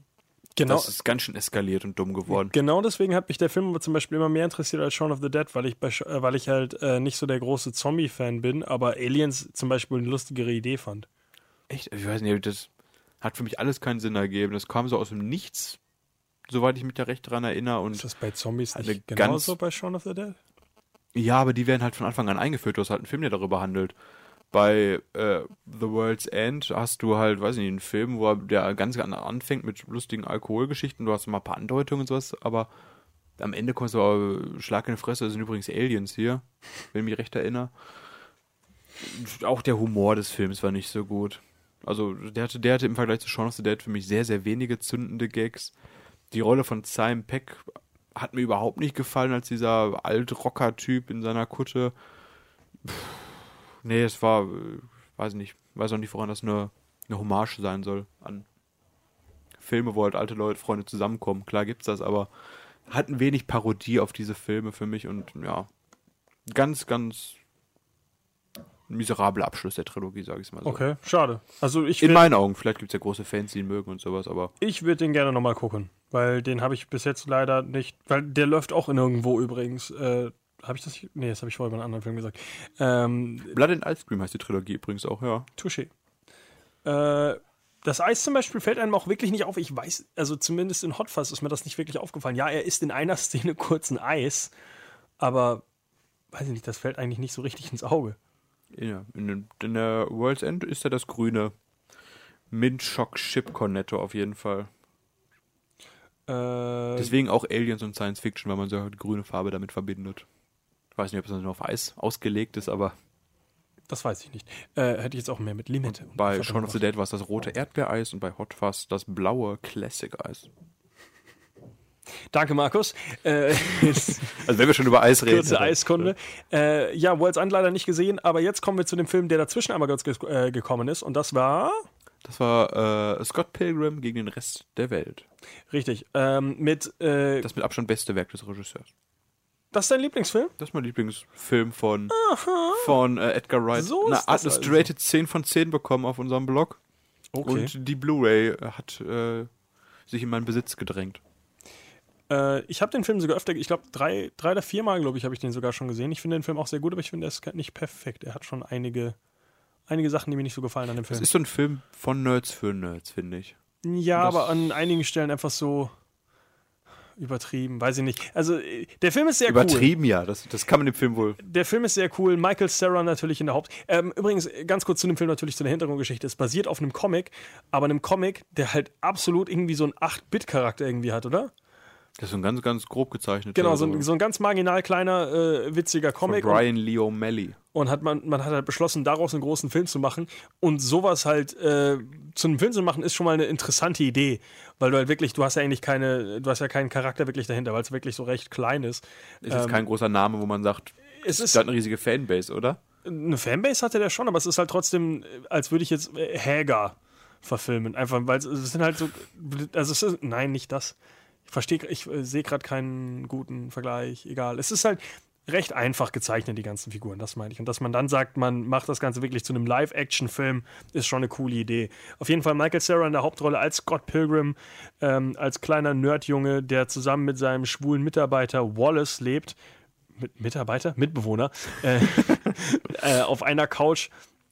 Genau, das ist ganz schön eskaliert und dumm geworden. genau deswegen hat mich der Film aber zum Beispiel immer mehr interessiert als Shaun of the Dead, weil ich, bei, äh, weil ich halt äh, nicht so der große Zombie-Fan bin, aber Aliens zum Beispiel eine lustigere Idee fand. Echt? Ich weiß nicht, das hat für mich alles keinen Sinn ergeben. Das kam so aus dem Nichts, soweit ich mich da recht dran erinnere. Und Ist das bei Zombies nicht ganz- genauso bei Shaun of the Dead? Ja, aber die werden halt von Anfang an eingeführt. Du hast halt einen Film, der darüber handelt. Bei äh, The World's End hast du halt, weiß ich nicht, einen Film, wo der ganz an- anfängt mit lustigen Alkoholgeschichten. Du hast mal ein paar Andeutungen und sowas, aber am Ende kommst du aber Schlag in die Fresse. Das sind übrigens Aliens hier, wenn ich mich recht erinnere. Auch der Humor des Films war nicht so gut. Also der hatte, der hatte im Vergleich zu Shaun of the Dead für mich sehr, sehr wenige zündende Gags. Die Rolle von Simon Peck hat mir überhaupt nicht gefallen als dieser Alt-Rocker-Typ in seiner Kutte. Puh, nee, es war, äh, weiß nicht, weiß auch nicht, woran das eine, eine Hommage sein soll an Filme, wo halt alte Leute, Freunde zusammenkommen. Klar gibt's das, aber hat ein wenig Parodie auf diese Filme für mich und ja, ganz, ganz miserabler Abschluss der Trilogie, sage ich mal so. Okay, schade. Also ich In meinen Augen, vielleicht gibt's ja große Fans, die ihn mögen und sowas, aber Ich würde den gerne nochmal gucken, weil den habe ich bis jetzt leider nicht, weil der läuft auch in irgendwo übrigens. Äh, habe ich das? Nee, das habe ich vorher bei einem anderen Film gesagt. Ähm, Blood and Ice Cream heißt die Trilogie übrigens auch, ja. Touché. Äh, das Eis zum Beispiel fällt einem auch wirklich nicht auf. Ich weiß, also zumindest in Hot Fuzz ist mir das nicht wirklich aufgefallen. Ja, er isst in einer Szene kurz ein Eis, aber weiß ich nicht, das fällt eigentlich nicht so richtig ins Auge. Ja, in, den- in der World's End ist er das grüne Mint Shock Chip Cornetto auf jeden Fall. Äh, Deswegen auch Aliens und Science Fiction, weil man so die grüne Farbe damit verbindet. Ich weiß nicht, ob es dann auf Eis ausgelegt ist, aber Das weiß ich nicht. Äh, hätte ich jetzt auch mehr mit Limette. Bei Shaun of the. Dead war es das rote Erdbeereis und bei Hot Fuzz das blaue Classic-Eis. Danke, Markus. Äh, Also wenn wir schon über Eis reden. kurze dann- Eiskunde. Äh, ja, World's End leider nicht gesehen, aber jetzt kommen wir zu dem Film, der dazwischen einmal kurz ges äh, gekommen ist. Und das war. Das war äh, Scott Pilgrim gegen den Rest der Welt. Richtig. Ähm, mit. Äh, das, Das mit Abstand beste Werk des Regisseurs. ist dein Lieblingsfilm? Das ist mein Lieblingsfilm von, von äh, Edgar Wright. So Eine ist das Illustrated 10 von 10 bekommen auf unserem Blog. Und die Blu-ray hat sich in meinen Besitz gedrängt. Äh, ich habe den Film sogar öfter, ich glaube, drei, drei oder viermal, glaube ich, habe ich den sogar schon gesehen. Ich finde den Film auch sehr gut, aber ich finde, er ist nicht perfekt. Er hat schon einige, einige Sachen, die mir nicht so gefallen an dem Es Film. ist so ein Film von Nerds für Nerds, finde ich. Ja, aber an einigen Stellen einfach so übertrieben, weiß ich nicht. Also, äh, der Film ist sehr cool. Übertrieben, ja. Das, das kann man dem Film wohl. Der Film ist sehr cool. Michael Cera natürlich in der Haupt. Ähm, übrigens, ganz kurz zu dem Film natürlich zu der Hintergrundgeschichte. Es basiert auf einem Comic, aber einem Comic, der halt absolut irgendwie so einen 8-Bit-Charakter irgendwie hat, oder? Das ist so ein ganz, ganz grob gezeichnet. Genau, so ein, so ein ganz marginal kleiner, äh, witziger von Comic. Und, Brian Lee O'Malley. und hat man, man hat halt beschlossen, daraus einen großen Film zu machen. Und sowas halt äh, zu einem Film zu machen, ist schon mal eine interessante Idee. Weil du halt wirklich, du hast ja eigentlich keine, du hast ja keinen Charakter wirklich dahinter, weil es wirklich so recht klein ist. Ist jetzt kein großer Name, wo man sagt, Es ist hat eine riesige Fanbase, oder? eine Fanbase hatte der schon, aber es ist halt trotzdem, als würde ich jetzt äh, Häger verfilmen. Einfach, weil es- es sind halt so, also es ist, nein, nicht das. Verstehe, ich äh, sehe gerade keinen guten Vergleich, egal. Es ist halt recht einfach gezeichnet, die ganzen Figuren, das meine ich. Und dass man dann sagt, man macht das Ganze wirklich zu einem Live-Action-Film, ist schon eine coole Idee. Auf jeden Fall Michael Cera in der Hauptrolle als Scott Pilgrim, ähm, als kleiner Nerdjunge, der zusammen mit seinem schwulen Mitarbeiter Wallace lebt. Mit Mitarbeiter? Mitbewohner. Äh, äh, auf einer Couch,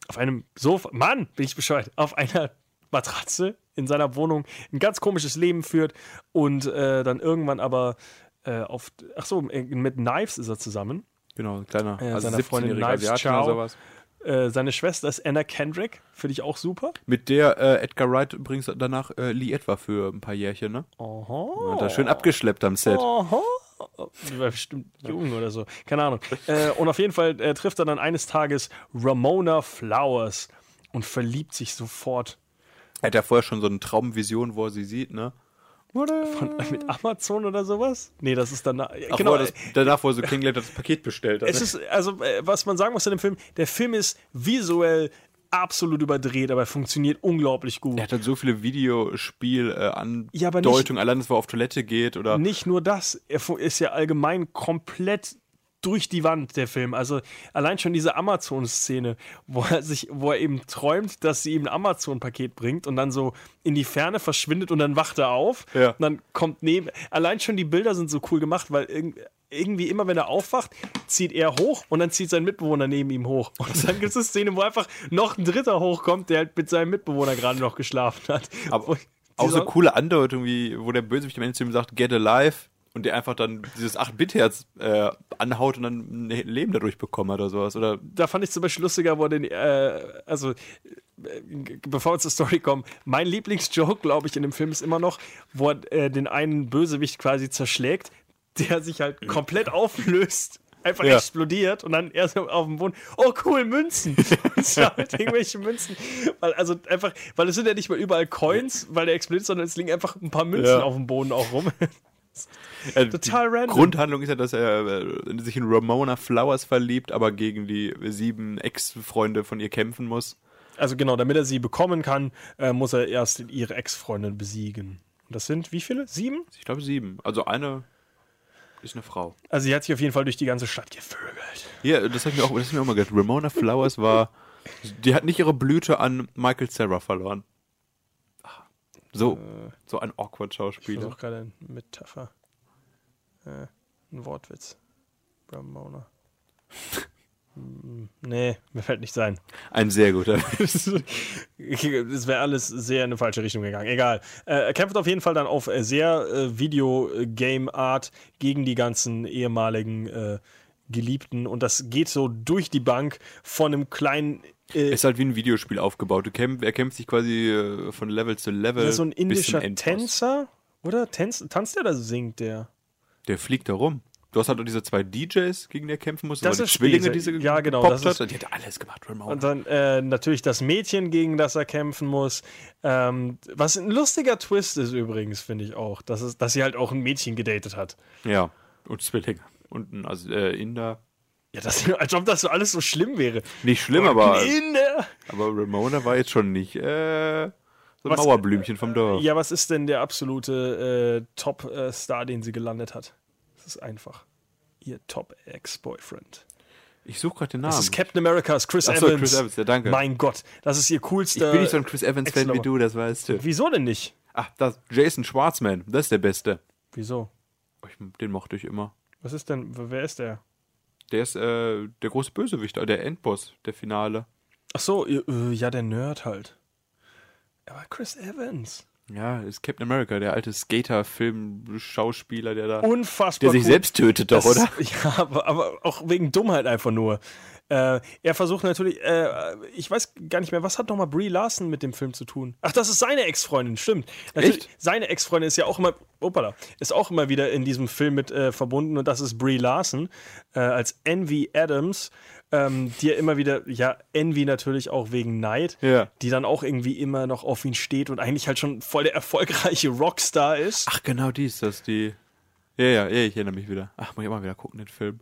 auf einem Sofa, Mann, bin ich bescheuert, auf einer Matratze in seiner Wohnung ein ganz komisches Leben führt und äh, dann irgendwann aber äh, auf, ach so, mit Knives ist er zusammen. Genau, ein kleiner, Äh, also seiner Freundin 17-jähriger Knives Asiate oder sowas. Äh, seine Schwester ist Anna Kendrick, finde ich auch super. Mit der äh, Edgar Wright übrigens danach äh, Lee etwa für ein paar Jährchen, ne? Aha. Und da schön abgeschleppt am Set. War bestimmt jung oder so. Keine Ahnung. Äh, und auf jeden Fall äh, trifft er dann eines Tages Ramona Flowers und verliebt sich sofort. Er hat ja vorher schon so eine Traumvision, wo er sie sieht, ne? Von, mit Amazon oder sowas? Nee, das ist danach. Ach, genau. wo das, danach, wo er so kennengelernt hat, das Paket bestellt hat. Es ist, also, äh, was man sagen muss in dem Film, der Film ist visuell absolut überdreht, aber er funktioniert unglaublich gut. er hat halt so viele Videospiel äh, Ja, allein, dass er auf Toilette geht oder Nicht nur das, er ist ja allgemein komplett durch die Wand, der Film. Also allein schon diese Amazon-Szene, wo er sich, wo er eben träumt, dass sie ihm ein Amazon-Paket bringt und dann so in die Ferne verschwindet und dann wacht er auf. Ja. Und dann kommt neben. Allein schon die Bilder sind so cool gemacht, weil irg irgendwie immer, wenn er aufwacht, zieht er hoch und dann zieht sein Mitbewohner neben ihm hoch. Und dann gibt es eine Szene, wo einfach noch ein Dritter hochkommt, der halt mit seinem Mitbewohner gerade noch geschlafen hat. Aber auch so coole Andeutungen, wie wo der Bösewicht am Ende zu ihm sagt, get alive und der einfach dann dieses 8-Bit-Herz äh, anhaut und dann ein Leben dadurch bekommen hat oder sowas. Oder da fand ich zum Beispiel lustiger, wo er den, äh, also, bevor wir zur Story kommen, mein Lieblingsjoke, glaube ich, in dem Film ist immer noch, wo er äh, den einen Bösewicht quasi zerschlägt, der sich halt komplett auflöst. Einfach Ja. explodiert und dann erst auf dem Boden, oh cool, Münzen. Und sammelt irgendwelche Münzen. Weil, also einfach, weil es sind ja nicht mal überall Coins, weil der explodiert, sondern es liegen einfach ein paar Münzen Ja. auf dem Boden auch rum. Äh, Total die random. Grundhandlung ist ja, dass er äh, sich in Ramona Flowers verliebt, aber gegen die sieben Ex-Freunde von ihr kämpfen muss. Also genau, damit er sie bekommen kann, äh, muss er erst ihre Ex-Freundin besiegen. Und das sind wie viele? Sieben? Ich glaube sieben. Also eine ist eine Frau. Also sie hat sich auf jeden Fall durch die ganze Stadt gevögelt. Ja, das habe ich mir auch, das hab ich mir auch mal gedacht. Ramona Flowers war, die hat nicht ihre Blüte an Michael Cera verloren. So, so ein awkward Ich Schauspieler. versuche gerade eine Metapher. Äh, ein Wortwitz. Ramona. Nee, mir fällt nicht sein. Ein sehr guter. Es wäre alles sehr in eine falsche Richtung gegangen. Egal. Äh, er kämpft auf jeden Fall dann auf äh, sehr äh, Videogame-Art gegen die ganzen ehemaligen äh, Geliebten. Und das geht so durch die Bank von einem kleinen. Äh, ist halt wie ein Videospiel aufgebaut. Kämpf, er kämpft sich quasi äh, von Level zu Level. ja, so ein indischer. Tänzer. Oder? Tänz, tanzt der oder singt der? Der fliegt da rum. Du hast halt auch diese zwei DJs, gegen die er kämpfen muss. Das ist die Zwillinge, später. die sie Ja, genau, das ist- hat. Die hat alles gemacht, Ramona. Und dann äh, natürlich das Mädchen, gegen das er kämpfen muss. Ähm, was ein lustiger Twist ist übrigens, finde ich auch, dass, es, dass sie halt auch ein Mädchen gedatet hat. ja, und Zwillinge. Und ein also, äh, Inder. Ja, das, als ob das so alles so schlimm wäre. Nicht schlimm, aber, Inder. aber Ramona war jetzt schon nicht äh, so ein Was- Mauerblümchen vom Dorf. Ja, was ist denn der absolute äh, Top-Star, den sie gelandet hat? Das ist einfach. Ihr Top-Ex-Boyfriend. Ich suche gerade den Namen. Das ist Captain America's Chris Ach so, Evans. Chris Evans, ja, danke. Mein Gott, das ist ihr ich coolster. bin nicht so ein Chris Evans-Fan wie du, das weißt du. Wieso denn nicht? Ach, das Jason Schwartzman, das ist der Beste. Wieso? Ich, den mochte ich immer. Was ist denn, wer ist der? Der ist äh, der große Bösewicht, der Endboss, der Finale. Ach so, äh, ja, der Nerd halt. Aber Chris Evans. Ja, ist Captain America, der alte Skater-Film-Schauspieler, der da. Unfassbar. der sich cool. selbst tötet, doch, Das oder? Ja, aber, aber auch wegen Dummheit einfach nur. Äh, er versucht natürlich, äh, ich weiß gar nicht mehr, was hat nochmal Brie Larson mit dem Film zu tun? Ach, das ist seine Ex-Freundin, stimmt. Natürlich, Echt? Seine Ex-Freundin ist ja auch immer, opala, ist auch immer wieder in diesem Film mit äh, verbunden und das ist Brie Larson äh, als Envy Adams, ähm, die ja immer wieder, ja, Envy natürlich auch wegen Neid, Ja. die dann auch irgendwie immer noch auf ihn steht und eigentlich halt schon voll der erfolgreiche Rockstar ist. Ach, genau die ist das, die. Ja, ja, ja, ich erinnere mich wieder. Ach, muss ich mal wieder gucken, den Film.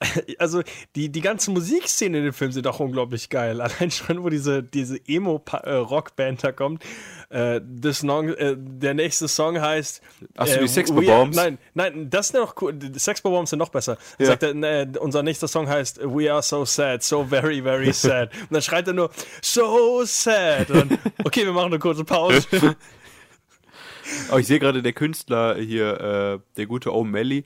also die, die ganze Musikszene in dem Film sind auch unglaublich geil. Allein schon, wo diese, diese Emo-Rockband da kommt. Äh, das Song, äh, der nächste Song heißt. Ach so, die äh, Sex Bombs? Nein, nein, das ist noch cool. Die Sex Bombs sind noch besser. Ja. Sagt er, äh, unser nächster Song heißt We Are So Sad, So Very, Very Sad. Und dann schreit er nur So Sad. Und dann, okay, wir machen eine kurze Pause. Aber ich sehe gerade, der Künstler hier, äh, der gute O'Malley,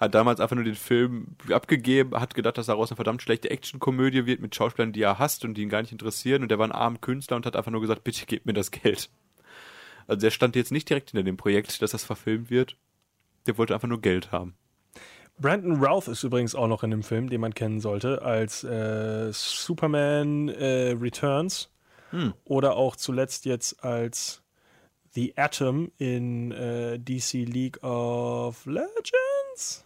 hat damals einfach nur den Film abgegeben, hat gedacht, dass daraus eine verdammt schlechte Actionkomödie wird mit Schauspielern, die er hasst und die ihn gar nicht interessieren. Und der war ein armer Künstler und hat einfach nur gesagt, bitte gebt mir das Geld. Also der stand jetzt nicht direkt hinter dem Projekt, dass das verfilmt wird. Der wollte einfach nur Geld haben. Brandon Routh ist übrigens auch noch in dem Film, den man kennen sollte, als äh, Superman äh, Returns Hm. oder auch zuletzt jetzt als The Atom in äh, DC League of Legends.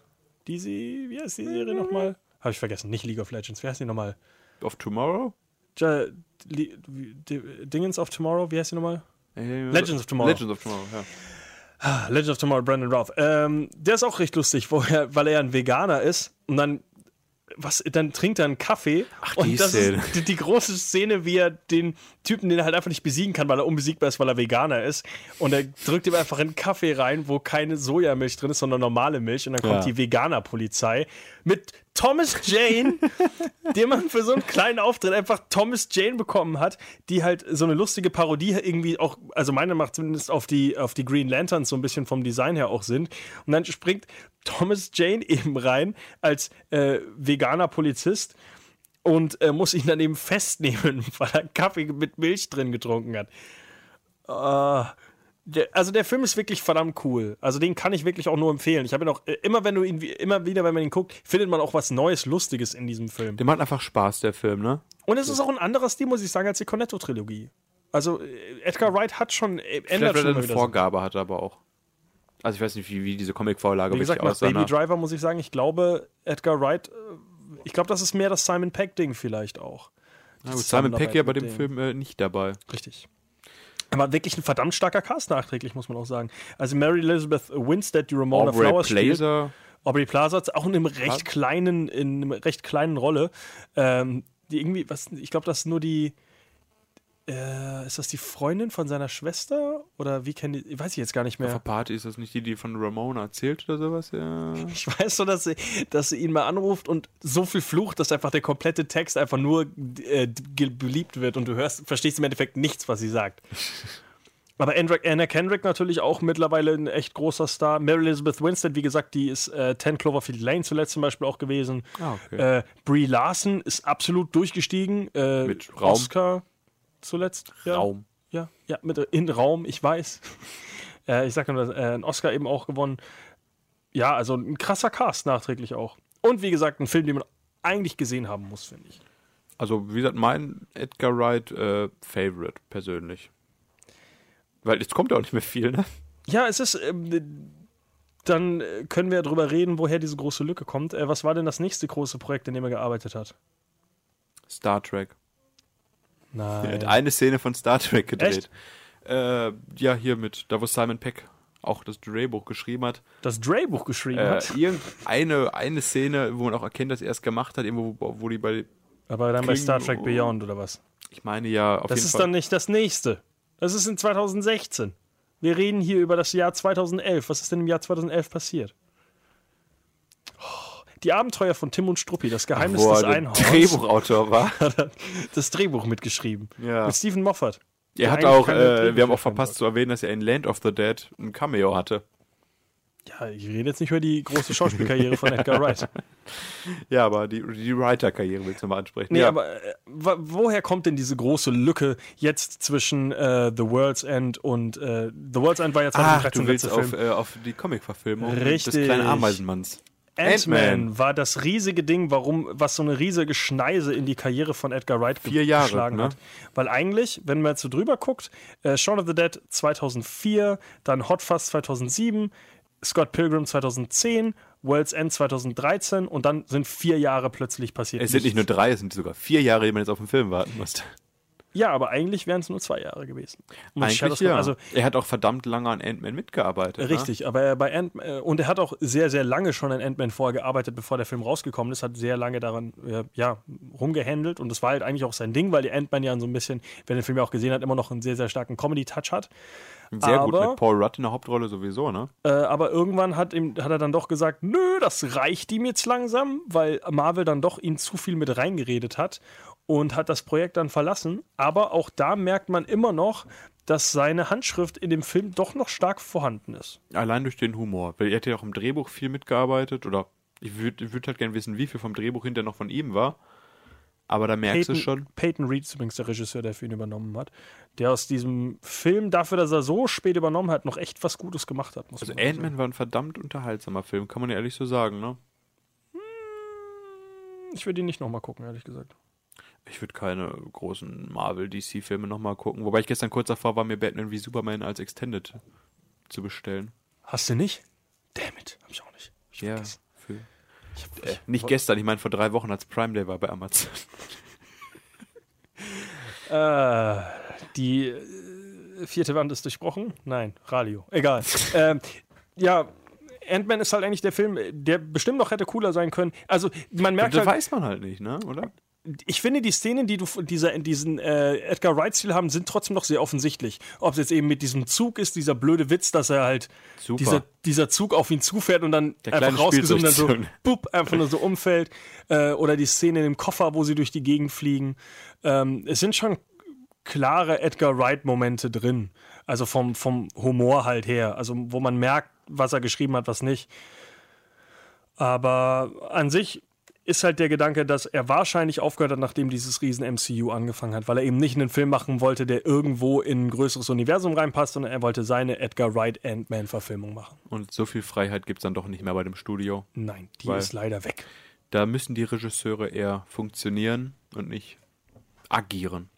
DC, wie heißt die Serie nochmal? Habe ich vergessen, nicht League of Legends, wie heißt die nochmal? Of Tomorrow? Ja, Li- Dingens of Tomorrow, wie heißt die nochmal? Äh, Legends of Tomorrow. Legends of Tomorrow, ja. Ah, Legend of Tomorrow, Brandon Routh. Ähm, der ist auch recht lustig, er, weil er ein Veganer ist und dann was, dann trinkt er einen Kaffee Ach, und die das Szene. ist die, die große Szene, wie er den Typen, den er halt einfach nicht besiegen kann, weil er unbesiegbar ist, weil er Veganer ist und er drückt ihm einfach einen Kaffee rein, wo keine Sojamilch drin ist, sondern normale Milch und dann kommt Ja. die Veganer-Polizei mit Thomas Jane, den man für so einen kleinen Auftritt einfach Thomas Jane bekommen hat, die halt so eine lustige Parodie irgendwie auch, also meine macht zumindest auf die, auf die Green Lanterns so ein bisschen vom Design her auch sind. Und dann springt Thomas Jane eben rein als äh, veganer Polizist und äh, muss ihn dann eben festnehmen, weil er Kaffee mit Milch drin getrunken hat. Ah, der, also der Film ist wirklich verdammt cool. Also den kann ich wirklich auch nur empfehlen. Ich habe ihn auch äh, immer, wenn du ihn immer wieder, wenn man ihn guckt, findet man auch was Neues, Lustiges in diesem Film. Der macht einfach Spaß, der Film, ne? Und es ist auch ein anderer Stil, muss ich sagen, als die Cornetto-Trilogie. Also äh, Edgar Wright hat schon äh, ändert Vielleicht, schon er eine. Vorgabe hat, aber auch. Also ich weiß nicht, wie, wie diese Comic-Vorlage Wie gesagt, wirklich aussah. Baby ne? Driver muss ich sagen, ich glaube, Edgar Wright, ich glaube, das ist mehr das Simon Peck-Ding vielleicht auch. Simon Peck ja bei dem dem. Film äh, nicht dabei. Richtig. Aber wirklich ein verdammt starker Cast nachträglich, muss man auch sagen. Also Mary Elizabeth Winstead, die Ramona Aubrey Flowers spielt. Plaza. Aubrey Plaza hat auch in einem recht kleinen, in einer recht kleinen Rolle. Ähm, die irgendwie, was, ich glaube, das ist nur die. Äh, ist das die Freundin von seiner Schwester? Oder wie kennen die? Weiß ich jetzt gar nicht Auf der mehr. Party ist das nicht die, die von Ramona erzählt oder sowas? Ja. Ich weiß nur, dass sie, dass sie ihn mal anruft und so viel flucht, dass einfach der komplette Text einfach nur äh, beliebt wird und du hörst, verstehst im Endeffekt nichts, was sie sagt. Aber Anna Kendrick natürlich auch mittlerweile ein echt großer Star. Mary Elizabeth Winstead, wie gesagt, die ist äh, 10 Cloverfield Lane zuletzt zum Beispiel auch gewesen. Ah, okay. Äh, Brie Larson ist absolut durchgestiegen. Äh, Mit Raum. Oscar zuletzt. Ja. Raum. Ja, ja, mit in Raum, ich weiß. äh, ich sag nur, äh, einen Oscar eben auch gewonnen. Ja, also ein krasser Cast nachträglich auch. Und wie gesagt, ein Film, den man eigentlich gesehen haben muss, finde ich. Also, wie gesagt, mein Edgar Wright äh, Favorite persönlich. Weil jetzt kommt ja auch nicht mehr viel, ne? Ja, es ist. Ähm, dann äh, können wir darüber reden, woher diese große Lücke kommt. Äh, was war denn das nächste große Projekt, in dem er gearbeitet hat? Star Trek. Nein. Er hat eine Szene von Star Trek gedreht. Äh, ja, hier mit, da wo Simon Peck auch das Drehbuch geschrieben hat. das Drehbuch geschrieben Äh, hat. irgendeine eine Szene, wo man auch erkennt, dass er es gemacht hat, irgendwo, wo, wo die bei, Aber dann bei Klingen- Star Trek Beyond oder was? ich meine ja, auf Das jeden ist Fall. dann nicht das nächste. Das ist in 2016. Wir reden hier über das Jahr 2011. Was ist denn im Jahr 2011 passiert? Die Abenteuer von Tim und Struppi, das Geheimnis wo des der Einhorns, Drehbuchautor war. das Drehbuch mitgeschrieben. Ja. Mit Stephen Moffat. Er hat auch, äh, wir haben auch verpasst zu erwähnen, dass er in Land of the Dead ein Cameo hatte. Ja, ich rede jetzt nicht über die große Schauspielkarriere von Edgar Wright. Ja, aber die, die Writer-Karriere willst du mal ansprechen. Nee, ja. aber äh, woher kommt denn diese große Lücke jetzt zwischen äh, The World's End und äh, The World's End war ja Ach, 2013 du willst auf, äh, auf die Comic-Verfilmung des kleinen Ameisenmanns. Ant-Man war das riesige Ding, warum, was so eine riesige Schneise in die Karriere von Edgar Wright Vier Jahre, geschlagen ne? hat. Weil eigentlich, wenn man jetzt so drüber guckt, äh, Shaun of the Dead 2004, dann Hot Fuzz 2007, Scott Pilgrim 2010, World's End 2013 und dann sind vier Jahre plötzlich passiert. Es sind nicht nur drei, es sind sogar vier Jahre, die man jetzt auf den Film warten muss. Ja, aber eigentlich wären es nur zwei Jahre gewesen. Und Eigentlich ja. Also er hat auch verdammt lange an Ant-Man mitgearbeitet. ne? Richtig, aber er bei Ant äh, und er hat auch sehr, sehr lange schon an Ant-Man vorher gearbeitet, bevor der Film rausgekommen ist, hat sehr lange daran äh, ja, rumgehändelt und das war halt eigentlich auch sein Ding, weil die Ant-Man ja so ein bisschen, wer den Film ja auch gesehen hat, immer noch einen sehr, sehr starken Comedy-Touch hat. Ne? Sehr gut aber- mit Paul Rudd in der Hauptrolle sowieso, ne? Äh, aber irgendwann hat, ihm, hat er dann doch gesagt, nö, das reicht ihm jetzt langsam, weil Marvel dann doch ihn zu viel mit reingeredet hat und hat das Projekt dann verlassen. Aber auch da merkt man immer noch, dass seine Handschrift in dem Film doch noch stark vorhanden ist. Allein durch den Humor. Weil er hat ja auch im Drehbuch viel mitgearbeitet oder ich würde würd halt gerne wissen, wie viel vom Drehbuch hinterher noch von ihm war. Aber da merkst du schon. Peyton Reed ist übrigens der Regisseur, der für ihn übernommen hat. Der aus diesem Film, dafür, dass er so spät übernommen hat, noch echt was Gutes gemacht hat. Also. Ant-Man war ein verdammt unterhaltsamer Film, kann man ja ehrlich so sagen, ne? Ich würde ihn nicht nochmal gucken, ehrlich gesagt. Ich würde keine großen Marvel-DC-Filme nochmal gucken. Wobei ich gestern kurz davor war, mir Batman wie Superman als Extended zu bestellen. Hast du nicht? Damn it, hab ich auch nicht. Ich Ja. Für, Ich hab, äh, nicht gestern, ich meine vor drei Wochen, als Prime Day war bei Amazon. Äh, die äh, vierte Wand ist durchbrochen? Nein, Radio. Egal. ähm, ja, Ant-Man ist halt eigentlich der Film, der bestimmt noch hätte cooler sein können. Also, man merkt Das halt, weiß man halt nicht, ne? Oder? Ich finde, die Szenen, die du dieser, in diesen äh, Edgar Wright-Stil haben, sind trotzdem noch sehr offensichtlich. Ob es jetzt eben mit diesem Zug ist, dieser blöde Witz, dass er halt Super. dieser, dieser Zug auf ihn zufährt und dann Der einfach und dann so, bup, einfach nur so umfällt. Äh, oder die Szene in dem Koffer, wo sie durch die Gegend fliegen. Ähm, es sind schon klare Edgar Wright-Momente drin. Also vom, vom Humor halt her. Also wo man merkt, was er geschrieben hat, was nicht. Aber an sich ist halt der Gedanke, dass er wahrscheinlich aufgehört hat, nachdem dieses riesen MCU angefangen hat, weil er eben nicht einen Film machen wollte, der irgendwo in ein größeres Universum reinpasst, sondern er wollte seine Edgar Wright Ant-Man-Verfilmung machen. Und so viel Freiheit gibt es dann doch nicht mehr bei dem Studio. Nein, die ist leider weg. Da müssen die Regisseure eher funktionieren und nicht agieren.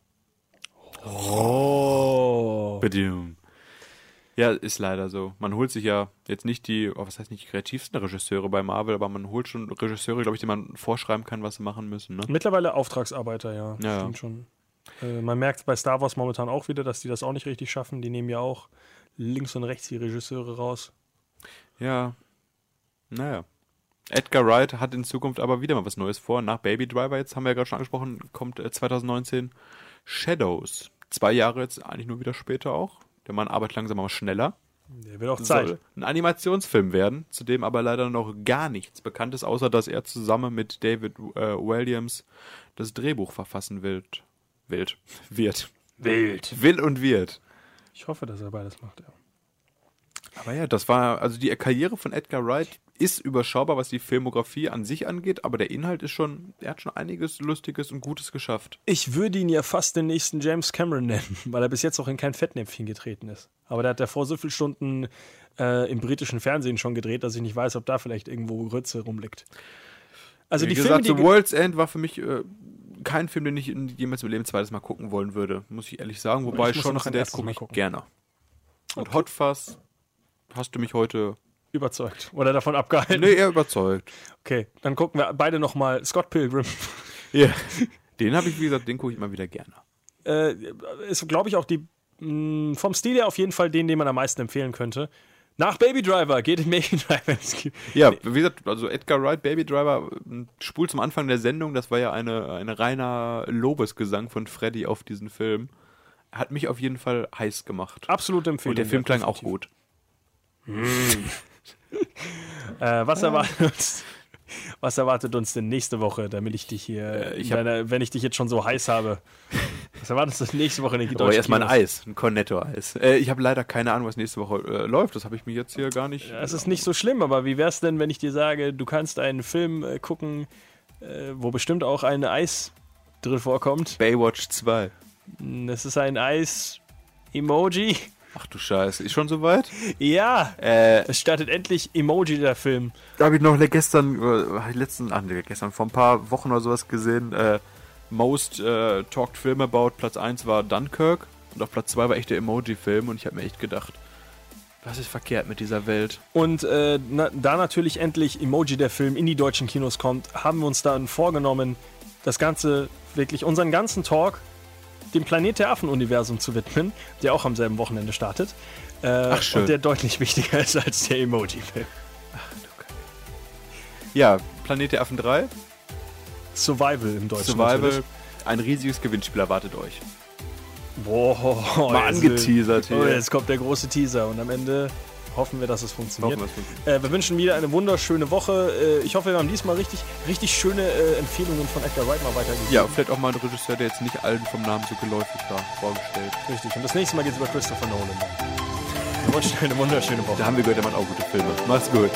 Oh. Badum. Ja, ist leider so. Man holt sich ja jetzt nicht die, oh, was heißt nicht die kreativsten Regisseure bei Marvel, aber man holt schon Regisseure, glaube ich, die man vorschreiben kann, was sie machen müssen. Ne? Mittlerweile Auftragsarbeiter, ja. Ja. Stimmt schon. Äh, man merkt bei Star Wars momentan auch wieder, dass die das auch nicht richtig schaffen. Die nehmen ja auch links und rechts die Regisseure raus. Ja. Naja. Edgar Wright hat in Zukunft aber wieder mal was Neues vor. Nach Baby Driver, jetzt haben wir ja gerade schon angesprochen, kommt äh, 2019 Shadows. Zwei Jahre jetzt eigentlich nur wieder später auch. Der Mann arbeitet langsam aber schneller. Der wird auch Zeit. Soll ein Animationsfilm werden, zu dem aber leider noch gar nichts bekannt ist, außer dass er zusammen mit David äh, Williams das Drehbuch verfassen wird. Wild. Wird. Wild. Will und wird. Ich hoffe, dass er beides macht, ja. Aber ja, das war, also die Karriere von Edgar Wright ist überschaubar, was die Filmografie an sich angeht, aber der Inhalt ist schon, er hat schon einiges Lustiges und Gutes geschafft. Ich würde ihn ja fast den nächsten James Cameron nennen, weil er bis jetzt auch in kein Fettnäpfchen getreten ist. Aber der hat ja vor so vielen Stunden äh, im britischen Fernsehen schon gedreht, dass ich nicht weiß, ob da vielleicht irgendwo Grütze rumliegt. Also Wie die gesagt, Filme, The die World's End war für mich äh, kein Film, den ich jemals im Leben zweites Mal gucken wollen würde, muss ich ehrlich sagen. Wobei Ich schon noch ein erstes gucke ich gerne. Und Hot Fuzz hast du mich heute überzeugt oder davon abgehalten. Nee, eher überzeugt. Okay, dann gucken wir beide nochmal Scott Pilgrim. Ja. Den habe ich, wie gesagt, den gucke ich immer wieder gerne. Äh, ist, glaube ich, auch die mh, vom Stil her auf jeden Fall den, den man am meisten empfehlen könnte. Nach Baby Driver geht in Baby Driver ins Kino. Ja, wie gesagt, also Edgar Wright, Baby Driver, m, spult zum Anfang der Sendung, das war ja eine, eine reiner Lobesgesang von Freddy auf diesen Film. Hat mich auf jeden Fall heiß gemacht. Absolute Empfehlung. Und der Film klang auch definitiv. gut. Äh, was erwartet uns? Was erwartet uns denn nächste Woche, damit ich dich hier, Äh, ich hab- deiner, wenn ich dich jetzt schon so heiß habe? Was erwartet uns nächste Woche in den Aber erstmal ein? Eis, ein Cornetto-Eis. Äh, ich habe leider keine Ahnung, was nächste Woche äh, läuft. Das habe ich mir jetzt hier gar nicht. Es ist nicht so schlimm, aber wie wär's denn, wenn ich dir sage, du kannst einen Film äh, gucken, äh, wo bestimmt auch ein Eis drin vorkommt? Baywatch 2. Das ist ein Eis-Emoji. Ach du Scheiße, ist schon soweit? Ja, Äh, es startet endlich Emoji, der Film. da habe ich noch gestern, äh, letzten, ach, nee, gestern, vor ein paar Wochen oder sowas gesehen. Äh, Most äh, Talked Film About, Platz 1 war Dunkirk und auf Platz 2 war echt der Emoji-Film und ich habe mir echt gedacht, was ist verkehrt mit dieser Welt? Und äh, na, da natürlich endlich Emoji, der Film, in die deutschen Kinos kommt, haben wir uns dann vorgenommen, das Ganze wirklich, unseren ganzen Talk dem Planet der Affen-Universum zu widmen, der auch am selben Wochenende startet. Äh, Ach, schön. Und der deutlich wichtiger ist als der Emoji-Film. Ja, Planet der Affen 3, Survival im Deutschen. Survival, natürlich. ein riesiges Gewinnspiel erwartet euch. Boah, Mal angeteasert hier. Oh, jetzt kommt der große Teaser und am Ende hoffen wir, dass es funktioniert. Hoffen. Äh, wir wünschen wieder eine wunderschöne Woche. Äh, ich hoffe, wir haben diesmal richtig, richtig schöne äh, Empfehlungen von Edgar Wright mal weitergegeben. Ja, vielleicht auch mal ein Regisseur, der jetzt nicht allen vom Namen so geläufig war, vorgestellt. Richtig. Und das nächste Mal geht es über Christopher Nolan. Wir wünschen eine wunderschöne Woche. Da haben wir gehört, er macht auch gute Filme. Mach's gut.